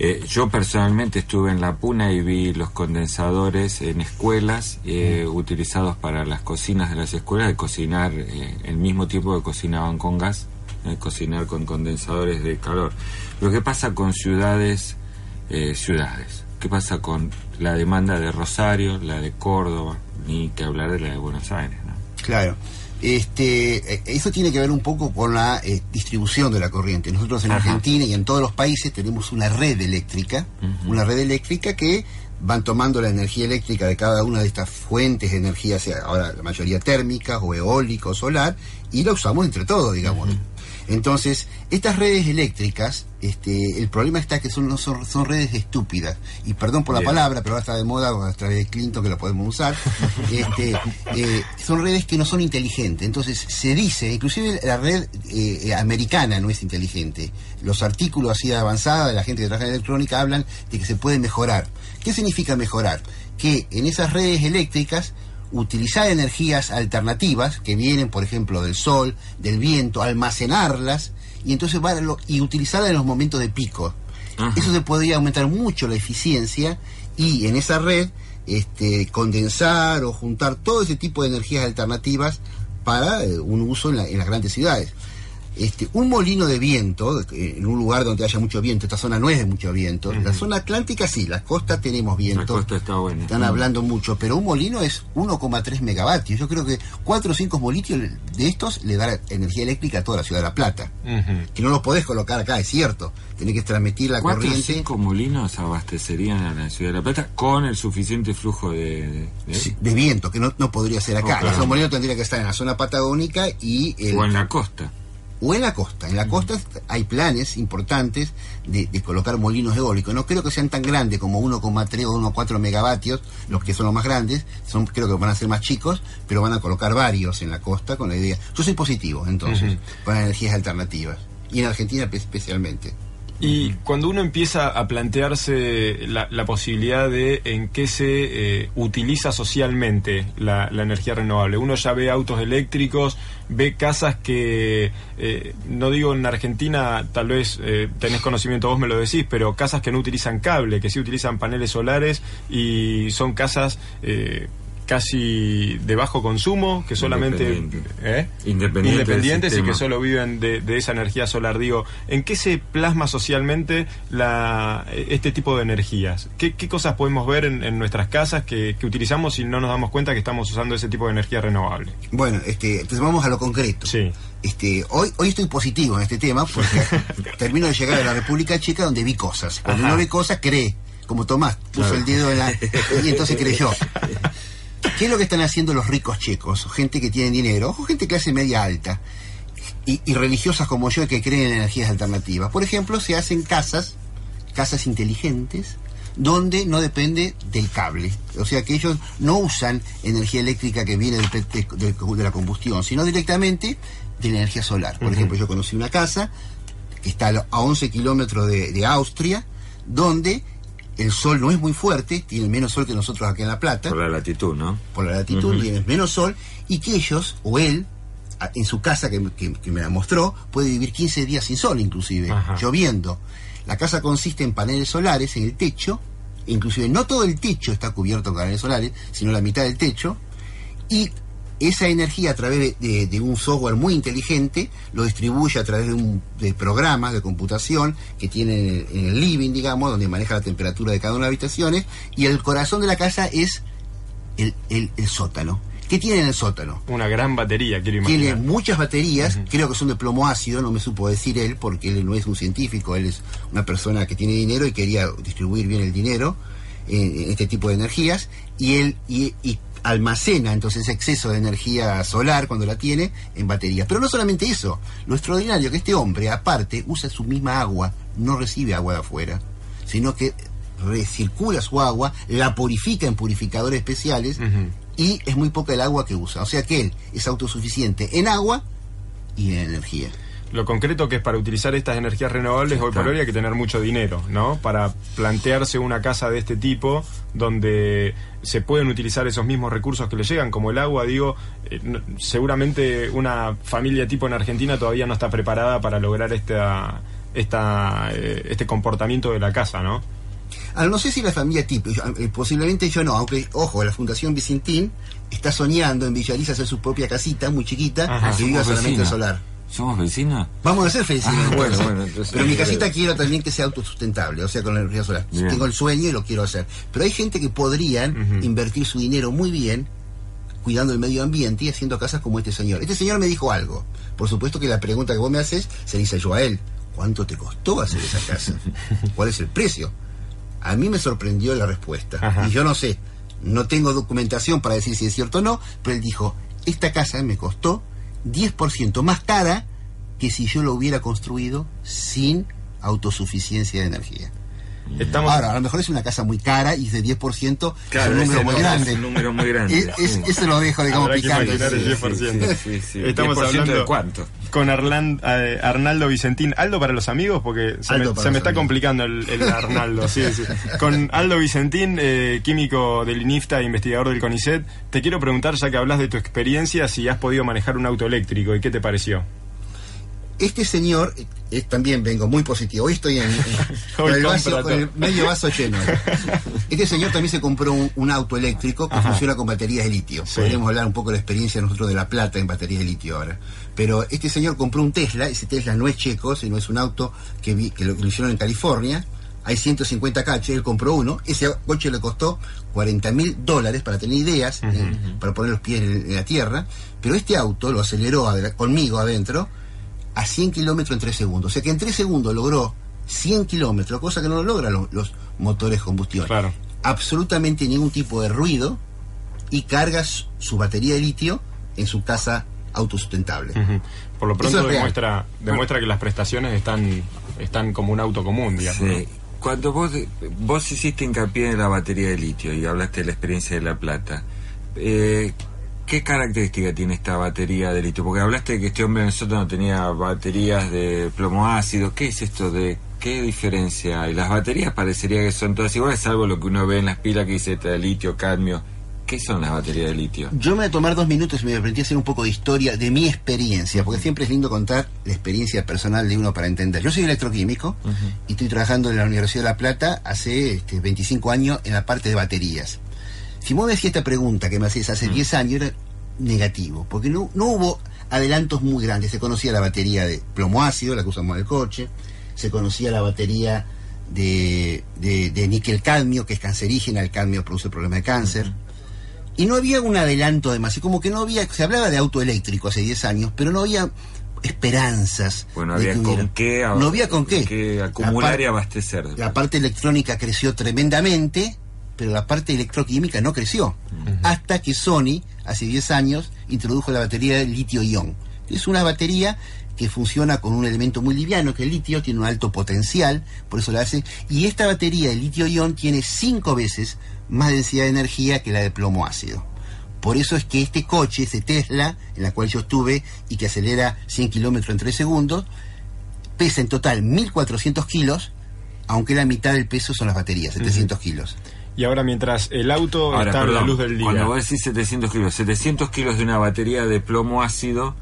Eh, yo personalmente estuve en La Puna y vi los condensadores en escuelas eh, mm. utilizados para las cocinas de las escuelas de cocinar eh, el mismo tipo que cocinaban con gas, cocinar con condensadores de calor. Lo que pasa con ciudades, ciudades, ¿qué pasa con la demanda de Rosario, la de Córdoba, ni que hablar de la de Buenos Aires. ¿no? Claro. Este, eh, eso tiene que ver un poco con la eh, distribución de la corriente. Nosotros en Argentina y en todos los países tenemos una red eléctrica, una red eléctrica que van tomando la energía eléctrica de cada una de estas fuentes de energía, sea ahora la mayoría térmica o eólica o solar, y la usamos entre todos, digamos. Entonces, estas redes eléctricas, este, el problema está que son, son, son redes estúpidas. Y perdón por la palabra, pero ahora está de moda a través de Clinton que lo podemos usar. este, eh, son redes que no son inteligentes. Entonces, se dice, inclusive la red eh, americana no es inteligente. Los artículos así de avanzada de la gente que trabaja en electrónica hablan de que se puede mejorar. ¿Qué significa mejorar? Que en esas redes eléctricas utilizar energías alternativas que vienen, por ejemplo, del sol, del viento, almacenarlas y entonces y utilizarlas en los momentos de pico. Eso se podría aumentar mucho la eficiencia y en esa red este, condensar o juntar todo ese tipo de energías alternativas para eh, un uso en, en las grandes ciudades. Este, un molino de viento, en un lugar donde haya mucho viento, esta zona no es de mucho viento, la zona atlántica sí, la costa tenemos viento. La costa está buena. Están hablando mucho, pero un molino es 1,3 megavatios. Yo creo que 4 o 5 molinos de estos le da energía eléctrica a toda la ciudad de La Plata. Que no los podés colocar acá, es cierto. Tenés que transmitir la corriente. 4 o 5 molinos abastecerían a la ciudad de La Plata con el suficiente flujo de, de... viento, que no, podría ser acá. Oh, Esos molinos tendrían que estar en la zona patagónica y... O en la costa o en la costa. En la costa hay planes importantes de, colocar molinos eólicos. No creo que sean tan grandes como 1,3 o 1,4 megavatios, los que son los más grandes, son creo que van a ser más chicos, pero van a colocar varios en la costa con la idea. Yo soy positivo, entonces, con energías alternativas. Y en Argentina especialmente. Y cuando uno empieza a plantearse la, posibilidad de en qué se eh, utiliza socialmente la, energía renovable, uno ya ve autos eléctricos, ve casas que, eh, no digo en Argentina, tal vez eh, tenés conocimiento, vos me lo decís, pero casas que no utilizan cable, que sí utilizan paneles solares y son casas casi de bajo consumo, que solamente ¿eh? independientes, y que solo viven de, esa energía solar. Digo, ¿en qué se plasma socialmente la, este tipo de energías? ¿Qué, cosas podemos ver en, nuestras casas que, utilizamos y no nos damos cuenta que estamos usando ese tipo de energía renovable? Bueno, este, entonces vamos a lo concreto. Sí. Este, hoy, hoy estoy positivo en este tema porque termino de llegar a la República Checa donde vi cosas. Cuando uno ve cosas, cree. Como Tomás, puso el dedo en la... y entonces creyó. ¿Qué es lo que están haciendo los ricos checos? Gente que tiene dinero, o gente clase media alta, y, y religiosas como yo que creen en energías alternativas. Por ejemplo, se hacen casas, casas inteligentes, donde no depende del cable. O sea que ellos no usan energía eléctrica que viene del de, la combustión, sino directamente de la energía solar. Por ejemplo, yo conocí una casa que está a lo- a 11 kilómetros de, de Austria, donde el sol no es muy fuerte, tiene menos sol que nosotros acá en La Plata. Por la latitud, ¿no? Por la latitud, Ujú. tiene menos sol, y que ellos, o él, en su casa que, que- que me la mostró, puede vivir 15 días sin sol, inclusive, Ajá. lloviendo. La casa consiste en paneles solares en el techo, inclusive no todo el techo está cubierto con paneles solares, sino la mitad del techo, y esa energía a través de, de- de un software muy inteligente lo distribuye a través de, un, de programas de computación que tiene en el, en el living, digamos, donde maneja la temperatura de cada una de las habitaciones, y el corazón de la casa es el, el- el sótano. ¿Qué tiene en el sótano? Una gran batería, quiero Tiene imaginar. muchas baterías, creo que son de plomo ácido, no me supo decir él, porque él no es un científico, él es una persona que tiene dinero y quería distribuir bien el dinero en, en este tipo de energías, y él y, y almacena entonces ese exceso de energía solar cuando la tiene en baterías. Pero no solamente eso, lo extraordinario que este hombre, aparte, usa su misma agua, no recibe agua de afuera, sino que recircula su agua, la purifica en purificadores especiales y es muy poca el agua que usa. O sea que él es autosuficiente en agua y en energía. Lo concreto que es para utilizar estas energías renovables hoy por hoy hay que tener mucho dinero, ¿no? Para plantearse una casa de este tipo donde se pueden utilizar esos mismos recursos que le llegan, como el agua, digo, eh, no- seguramente una familia tipo en Argentina todavía no está preparada para lograr esta, esta, eh, este comportamiento de la casa, ¿no? Ahora, no sé si la familia tipo, yo- eh, posiblemente yo no, aunque, ojo, la Fundación Vicentín está soñando en Villariza hacer su propia casita muy chiquita Ajá, que viva solamente solar. ¿Somos vecinos? Vamos a ser felices. Ah, bueno, bueno, entonces- Pero mi casita quiero también que sea autosustentable, o sea, con la energía solar. Bien. Tengo el sueño y lo quiero hacer. Pero hay gente que podrían invertir su dinero muy bien cuidando el medio ambiente y haciendo casas como este señor. Este señor me dijo algo. Por supuesto que la pregunta que vos me haces se la hice yo a él. ¿Cuánto te costó hacer esa casa? ¿Cuál es el precio? A mí me sorprendió la respuesta. Y yo no sé, no tengo documentación para decir si es cierto o no, pero él dijo, esta casa me costó 10% más cara que si yo lo hubiera construido sin autosuficiencia de energía. Estamos... Ahora, a lo mejor es una casa muy cara y de 10% Claro, es un número muy grande. es un número muy grande, Es- es- sí. Eso lo dejo, digamos, el Sí, 10%. sí, sí, sí. Estamos 10% hablando de cuánto? con Arlan- eh, Arnaldo Vicentín. Aldo para los amigos, porque se Aldo me, se está complicando el, el Arnaldo. sí, sí. Con Aldo Vicentín, eh, químico del INIFTA, investigador del CONICET, te quiero preguntar, ya que hablas de tu experiencia, si has podido manejar un auto eléctrico y qué te pareció. Este señor, también vengo muy positivo. Hoy estoy en, en- con, el vaso- con el medio vaso lleno. Este señor también se compró un, un auto eléctrico que Ajá. funciona con baterías de litio. Sí. Podríamos hablar un poco de la experiencia nosotros de La Plata en baterías de litio ahora. Pero este señor compró un Tesla, ese Tesla no es checo, sino es un auto que, vi- que lo, que lo hicieron en California. Hay 150 coches, él compró uno. Ese coche le costó 40 mil dólares para tener ideas, eh, para poner los pies en, en la tierra. Pero este auto lo aceleró conmigo adentro a 100 kilómetros en 3 segundos. O sea que en 3 segundos logró 100 kilómetros, cosa que no lo logran los, los motores combustión. Claro. Absolutamente ningún tipo de ruido y cargas su batería de litio en su casa autosustentable. Por lo pronto es demuestra, demuestra que las prestaciones están, están como un auto común, digamos. Cuando vos, vos hiciste hincapié en la batería de litio y hablaste de la experiencia de La Plata, eh, ¿qué característica tiene esta batería de litio? Porque hablaste de que este hombre en el sótano tenía baterías de plomo ácido. ¿Qué es esto de qué diferencia hay? Las baterías parecería que son todas iguales, salvo lo que uno ve en las pilas que dice de litio, cadmio. ¿Qué son las baterías de litio? Yo me voy a tomar dos minutos y me permití hacer un poco de historia de mi experiencia, porque siempre es lindo contar la experiencia personal de uno para entender. Yo soy electroquímico y estoy trabajando en la Universidad de La Plata hace este, 25 años en la parte de baterías. Si vos me decías esta pregunta que me hacías hace 10 años, era negativo, porque no, no hubo adelantos muy grandes. Se conocía la batería de plomo ácido, la que usamos en el coche, se conocía la batería de, de, de níquel cadmio, que es cancerígena, el cadmio produce problemas de cáncer. Y no había un adelanto además, y como que no había, se hablaba de auto eléctrico hace 10 años, pero no había esperanzas. Bueno, había que con qué, No había con qué. La acumular y abastecer. La parte electrónica creció tremendamente, pero la parte electroquímica no creció. Hasta que Sony, hace 10 años, introdujo la batería de litio-ion. Es una batería que funciona con un elemento muy liviano, que el litio tiene un alto potencial, por eso la hace. Y esta batería de litio-ion tiene 5 veces más densidad de energía que la de plomo ácido. Por eso es que este coche, ese Tesla, en la cual yo estuve y que acelera 100 kilómetros en 3 segundos, pesa en total 1400 kilos, aunque la mitad del peso son las baterías, 700 kilos. Y ahora mientras el auto Ahora, está a la perdón, luz del día. Cuando vos decís 700 kilos, 700 kilos de una batería de plomo ácido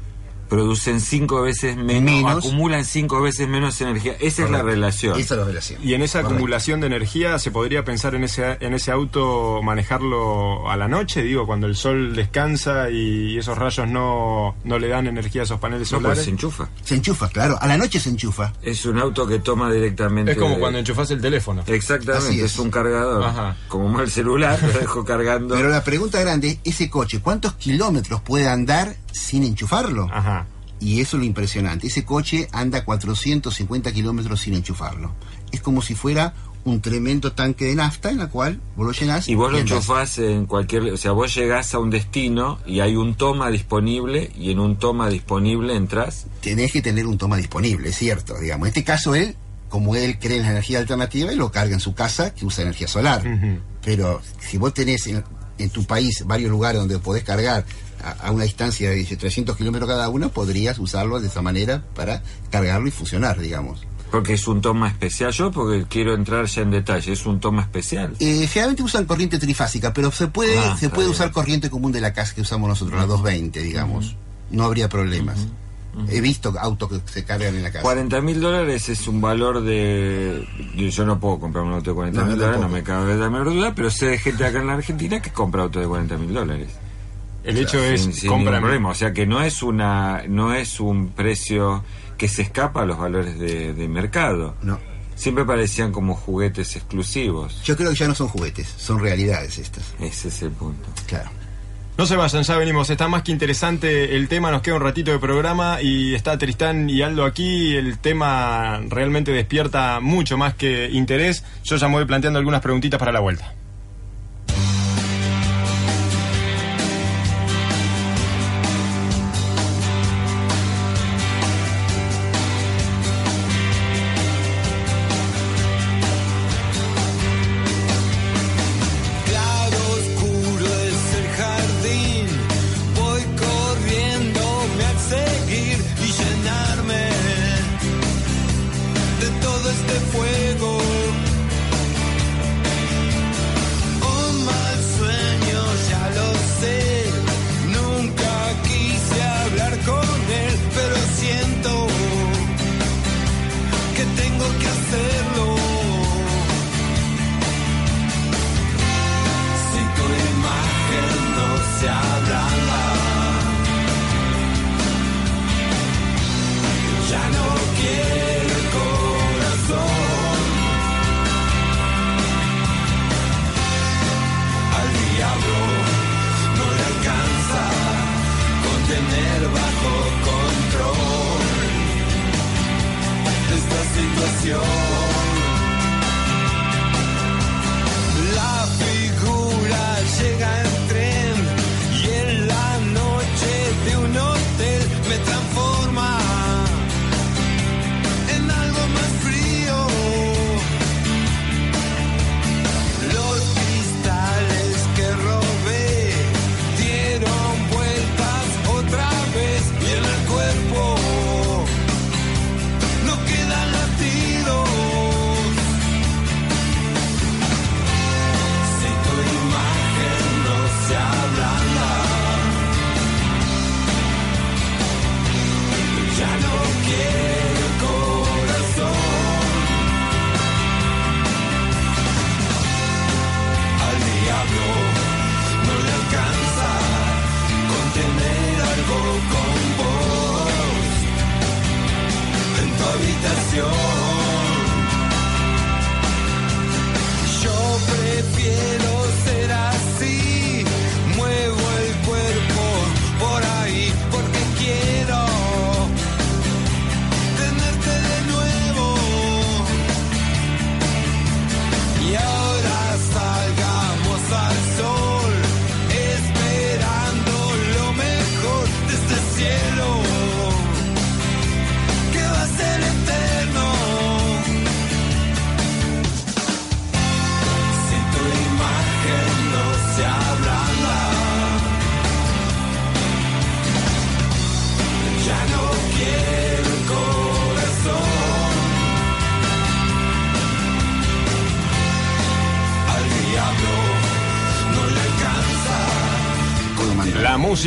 producen cinco veces menos, Menos. acumulan cinco veces menos energía. Esa es la relación. Esa es la relación. Y en esa Correcto. acumulación de energía, ¿se podría pensar en ese, en ese auto manejarlo a la noche? Digo, cuando el sol descansa y esos rayos no, no le dan energía a esos paneles No, pues solares. se enchufa. Se enchufa, claro. A la noche se enchufa. Es un auto que toma directamente. es como de- cuando enchufas el teléfono. Exactamente, es. es. un cargador. Ajá. Como mal celular, lo dejo cargando. Pero la pregunta grande es, ese coche, ¿cuántos kilómetros puede andar sin enchufarlo? Ajá. Y eso es lo impresionante. Ese coche anda 450 kilómetros sin enchufarlo. Es como si fuera un tremendo tanque de nafta en la cual vos lo llenás Y vos lo enchufás en cualquier... O sea, vos llegás a un destino y hay un toma disponible y en un toma disponible entras. Tenés que tener un toma disponible, es cierto. Digamos. En este caso él, como él cree en la energía alternativa, él lo carga en su casa que usa energía solar. Pero si vos tenés en, en tu país varios lugares donde podés cargar a, a una distancia de 300 kilómetros cada uno, podrías usarlo de esa manera para cargarlo y funcionar, digamos. Porque es un toma especial. Yo porque quiero entrar ya en detalle. Es un toma especial. Eh, generalmente usan corriente trifásica, pero se puede, Ah, se puede bien. usar corriente común de la casa que usamos nosotros, la 220, digamos. No habría problemas. He visto autos que se cargan en la casa. 40 mil dólares es un valor de... Yo no puedo comprar un auto de 40 No, mil dólares, no me cabe la menor duda, pero sé de gente acá en la Argentina que compra auto de 40 mil dólares. El hecho es, sin, sin problema. O sea que no es una no es un precio que se escapa a los valores de, de mercado. No. Siempre parecían como juguetes exclusivos. Yo creo que ya no son juguetes, son realidades estas. Ese es el punto. Claro. No se vayan, ya venimos. Está más que interesante el tema. Nos queda un ratito de programa y está Tristán y Aldo aquí. El tema realmente despierta mucho más que interés. Yo ya me voy planteando algunas preguntitas para la vuelta.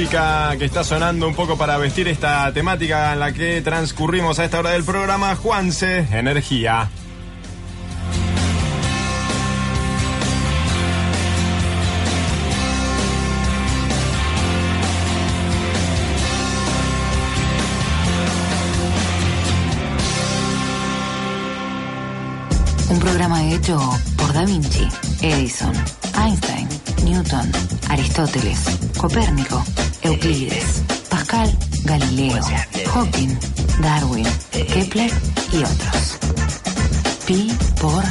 Que está sonando un poco para vestir esta temática en la que transcurrimos a esta hora del programa, Juanse, Energía. Un programa hecho por Da Vinci, Edison, Einstein, Newton, Aristóteles, Copérnico, Euclides, Pascal, Galileo, Hawking, Darwin, Kepler y otros. Pi por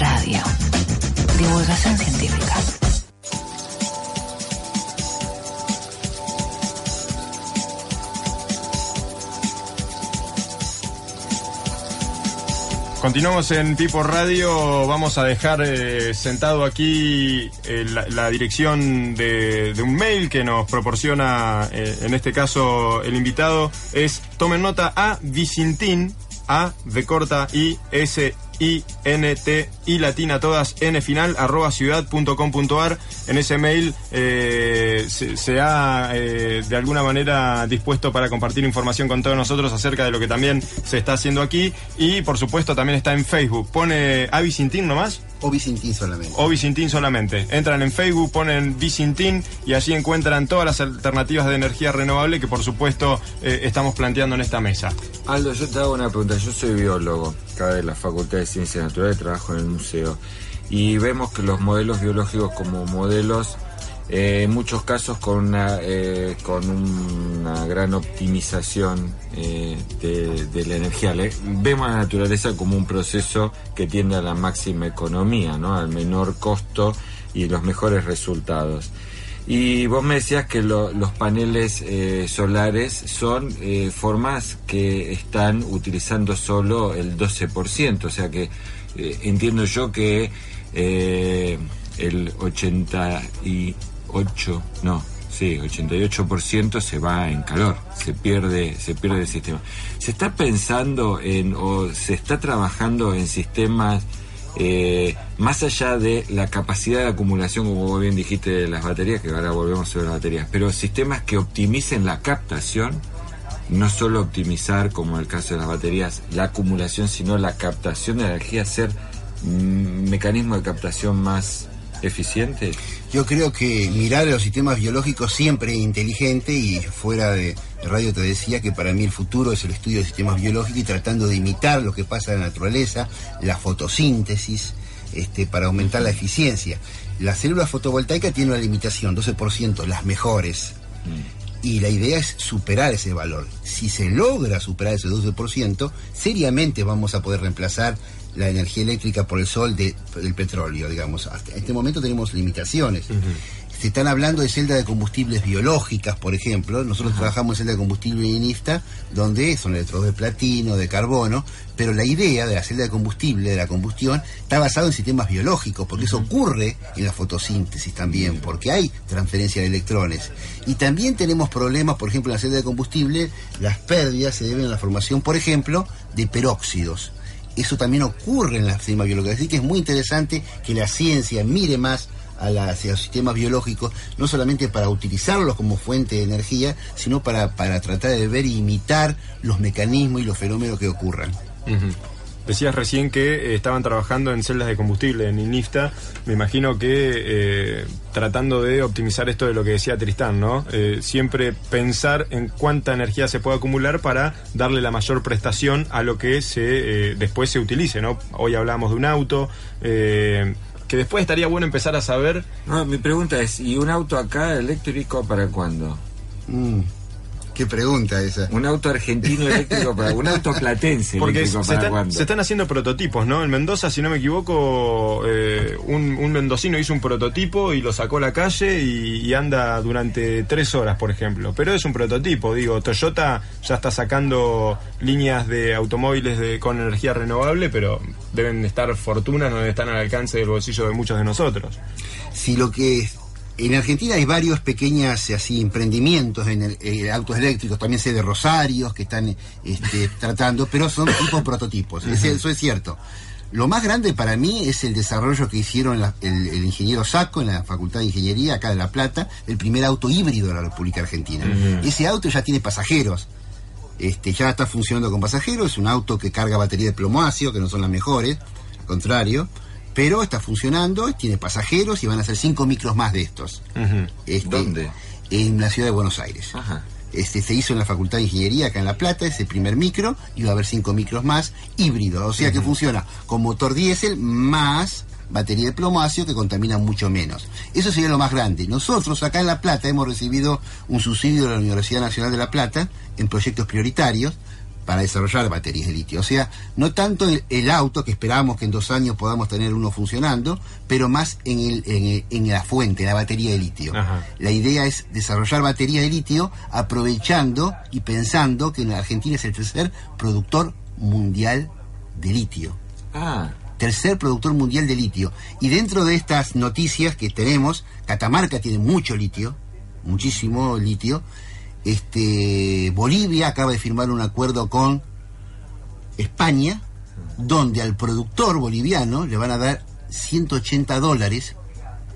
radio. Divulgación científica. Continuamos en Pipo Radio. Vamos a dejar eh, sentado aquí eh, la, dirección de, un mail que nos proporciona, eh, en este caso, el invitado. Es, tomen nota, a Vicintín, A de corta I S I N T I latina todas N final arroba ciudad.com.ar. En ese mail eh, se, se ha eh, de alguna manera dispuesto para compartir información con todos nosotros acerca de lo que también se está haciendo aquí y por supuesto también está en Facebook. Pone a Vicintín nomás. O Vicentín solamente. O Vicintín solamente. Entran en Facebook, ponen Vicintín y allí encuentran todas las alternativas de energía renovable que por supuesto eh, estamos planteando en esta mesa. Aldo, yo te hago una pregunta. Yo soy biólogo, acá de la Facultad de Ciencias Naturales, trabajo en el museo. Y vemos que los modelos biológicos como modelos, eh, en muchos casos con una, eh, con una gran optimización eh, de, de la energía. Vemos la naturaleza como un proceso que tiende a la máxima economía, ¿no? al menor costo y los mejores resultados. Y vos me decías que lo- los paneles solares son formas que están utilizando solo el 12%, o sea que eh, entiendo yo que eh, el 88, no, sí, 88% se va en calor, se pierde, se pierde el sistema. ¿Se está pensando en o se está trabajando en sistemas eh, más allá de la capacidad de acumulación, como bien dijiste, de las baterías, que ahora volvemos sobre las baterías, pero sistemas que optimicen la captación, no solo optimizar, como en el caso de las baterías, la acumulación, sino la captación de energía, hacer un mecanismo de captación más eficiente? Yo creo que mirar a los sistemas biológicos siempre es inteligente y fuera de radio te decía que para mí el futuro es el estudio de sistemas biológicos y tratando de imitar lo que pasa en la naturaleza, la fotosíntesis, este, para aumentar la eficiencia. La célula fotovoltaica tiene una limitación, 12%, las mejores. Y la idea es superar ese valor. Si se logra superar ese 12%, seriamente vamos a poder reemplazar la energía eléctrica por el sol de- del petróleo, digamos. Hasta este momento tenemos limitaciones. Se están hablando de celdas de combustibles biológicas, por ejemplo. Nosotros trabajamos en celda de combustible en INIFTA, donde son electrodos de platino, de carbono, pero la idea de la celda de combustible, de la combustión, está basado en sistemas biológicos, porque eso ocurre en la fotosíntesis también, porque hay transferencia de electrones. Y también tenemos problemas, por ejemplo, en la celda de combustible, las pérdidas se deben a la formación, por ejemplo, de peróxidos. Eso también ocurre en la sistema biológico. Así que es muy interesante que la ciencia mire más a, la- los sistemas biológicos, no solamente para utilizarlos como fuente de energía, sino para, para tratar de ver e imitar los mecanismos y los fenómenos que ocurran. Decías recién que eh, estaban trabajando en celdas de combustible en INIFTA. Me imagino que eh, tratando de optimizar esto de lo que decía Tristán, ¿no? Eh, siempre pensar en cuánta energía se puede acumular para darle la mayor prestación a lo que se después se utilice, ¿no? Hoy hablamos de un auto. Que después estaría bueno empezar a saber No, mi pregunta es, ¿y un auto acá eléctrico para cuándo? Mm, qué pregunta esa. Un auto argentino eléctrico para un auto platense Porque eléctrico se para están, se están haciendo prototipos, ¿no? En Mendoza, si no me equivoco, eh, un, un mendocino hizo un prototipo y lo sacó a la calle y, y anda durante tres horas, por ejemplo. Pero es un prototipo, digo, Toyota ya está sacando líneas de automóviles de, con energía renovable, pero deben estar fortunas, no están al alcance del bolsillo de muchos de nosotros. si lo que en Argentina hay varios pequeños así emprendimientos en el- eh, autos eléctricos, también sé de Rosarios que están este, tratando, pero son tipo prototipos, es- eso es cierto. Lo más grande para mí es el desarrollo que hicieron la- el, el ingeniero Saco en la Facultad de Ingeniería, acá de La Plata, el primer auto híbrido de la República Argentina. Ese auto ya tiene pasajeros. Este, ya está funcionando con pasajeros, es un auto que carga batería de plomo ácido, que no son las mejores, al contrario, pero está funcionando, tiene pasajeros y van a ser cinco micros más de estos. Este, ¿Dónde? En la ciudad de Buenos Aires. Este, se hizo en la Facultad de Ingeniería acá en La Plata, ese primer micro, y va a haber cinco micros más híbridos, o sea que funciona con motor diésel más batería de plomo ácido que contamina mucho menos. Eso sería lo más grande. Nosotros acá en La Plata hemos recibido un subsidio de la Universidad Nacional de La Plata en proyectos prioritarios para desarrollar baterías de litio. O sea, no tanto el, el auto, que esperamos que en dos años podamos tener uno funcionando, pero más en, el, en, el- en la fuente, en la batería de litio. La idea es desarrollar baterías de litio aprovechando y pensando que en Argentina es el tercer productor mundial de litio. Ah, Tercer productor mundial de litio. Y dentro de estas noticias que tenemos, Catamarca tiene mucho litio, muchísimo litio. Este, Bolivia acaba de firmar un acuerdo con España, donde al productor boliviano le van a dar 180 dólares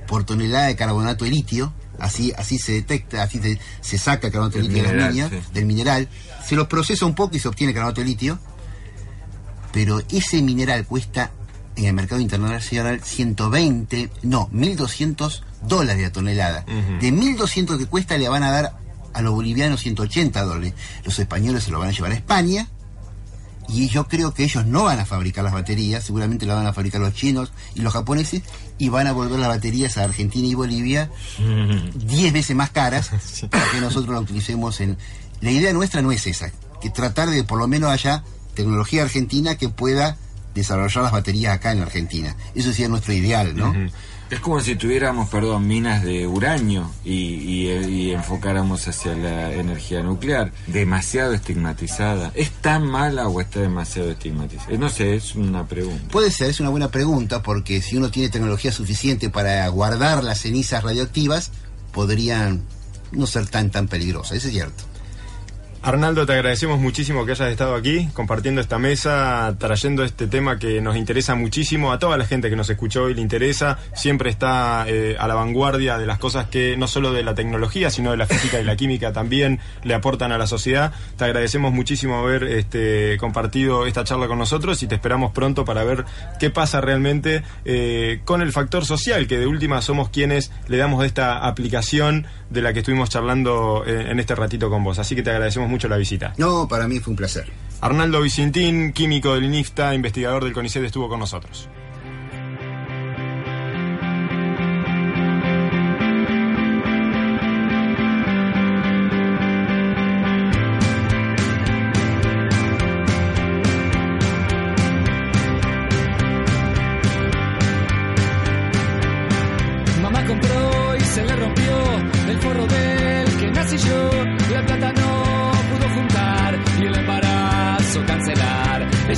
por tonelada de carbonato de litio. Así, así se detecta, así se, se saca carbonato de litio de las mineral, minas, sí. del mineral. Se lo procesa un poco y se obtiene carbonato de litio. Pero ese mineral cuesta en el mercado internacional 120, no, 1200 dólares la tonelada. De 1200 que cuesta le van a dar a los bolivianos 180 dólares. Los españoles se lo van a llevar a España y yo creo que ellos no van a fabricar las baterías, seguramente las van a fabricar los chinos y los japoneses y van a volver las baterías a Argentina y Bolivia 10 veces más caras para que nosotros las utilicemos en... La idea nuestra no es esa, que tratar de por lo menos haya tecnología argentina que pueda desarrollar las baterías acá en Argentina. Eso sería nuestro ideal, ¿no? Es como si tuviéramos, perdón, minas de uranio y, y, y enfocáramos hacia la energía nuclear. Demasiado estigmatizada. ¿Es tan mala o está demasiado estigmatizada? Eh, No sé, es una pregunta. Puede ser, es una buena pregunta, porque si uno tiene tecnología suficiente para guardar las cenizas radioactivas, podrían no ser tan tan peligrosas, eso es cierto. Arnaldo, te agradecemos muchísimo que hayas estado aquí compartiendo esta mesa, trayendo este tema que nos interesa muchísimo a toda la gente que nos escuchó y le interesa. Siempre está eh, a la vanguardia de las cosas que no solo de la tecnología, sino de la física y la química también le aportan a la sociedad. Te agradecemos muchísimo haber este, compartido esta charla con nosotros y te esperamos pronto para ver qué pasa realmente eh, con el factor social, que de última somos quienes le damos esta aplicación de la que estuvimos charlando eh, en este ratito con vos. Así que te agradecemos mucho la visita. No, para mí fue un placer. Arnaldo Vicentín, químico del INIFTA, investigador del CONICET, estuvo con nosotros.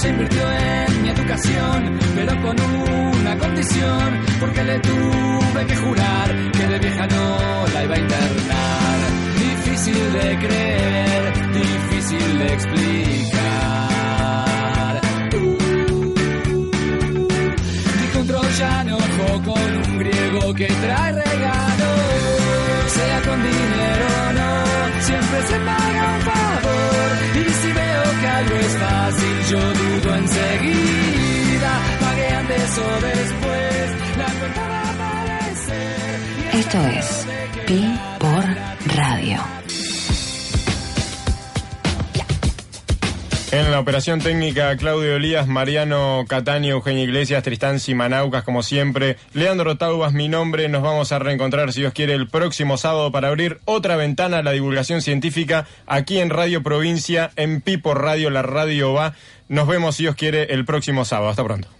Ella invirtió en mi educación, pero con una condición, porque le tuve que jurar que de vieja no la iba a internar. Difícil de creer, difícil de explicar. Dijo un troyano con un griego que trae regalo. Sea con dinero o no, siempre se paga un favor. Y si veo que algo es fácil, yo. Pagué antes o después, la cuenta va a aparecer. Esto es Pi por Radio. En la operación técnica, Claudio Elías, Mariano Cataño, Eugenio Iglesias, Tristán Simanaucas, como siempre. Leandro Taubas, mi nombre. Nos vamos a reencontrar, si Dios quiere, el próximo sábado para abrir otra ventana a la divulgación científica aquí en Radio Provincia, en Pipo Radio, la radio va. Nos vemos, si Dios quiere, el próximo sábado. Hasta pronto.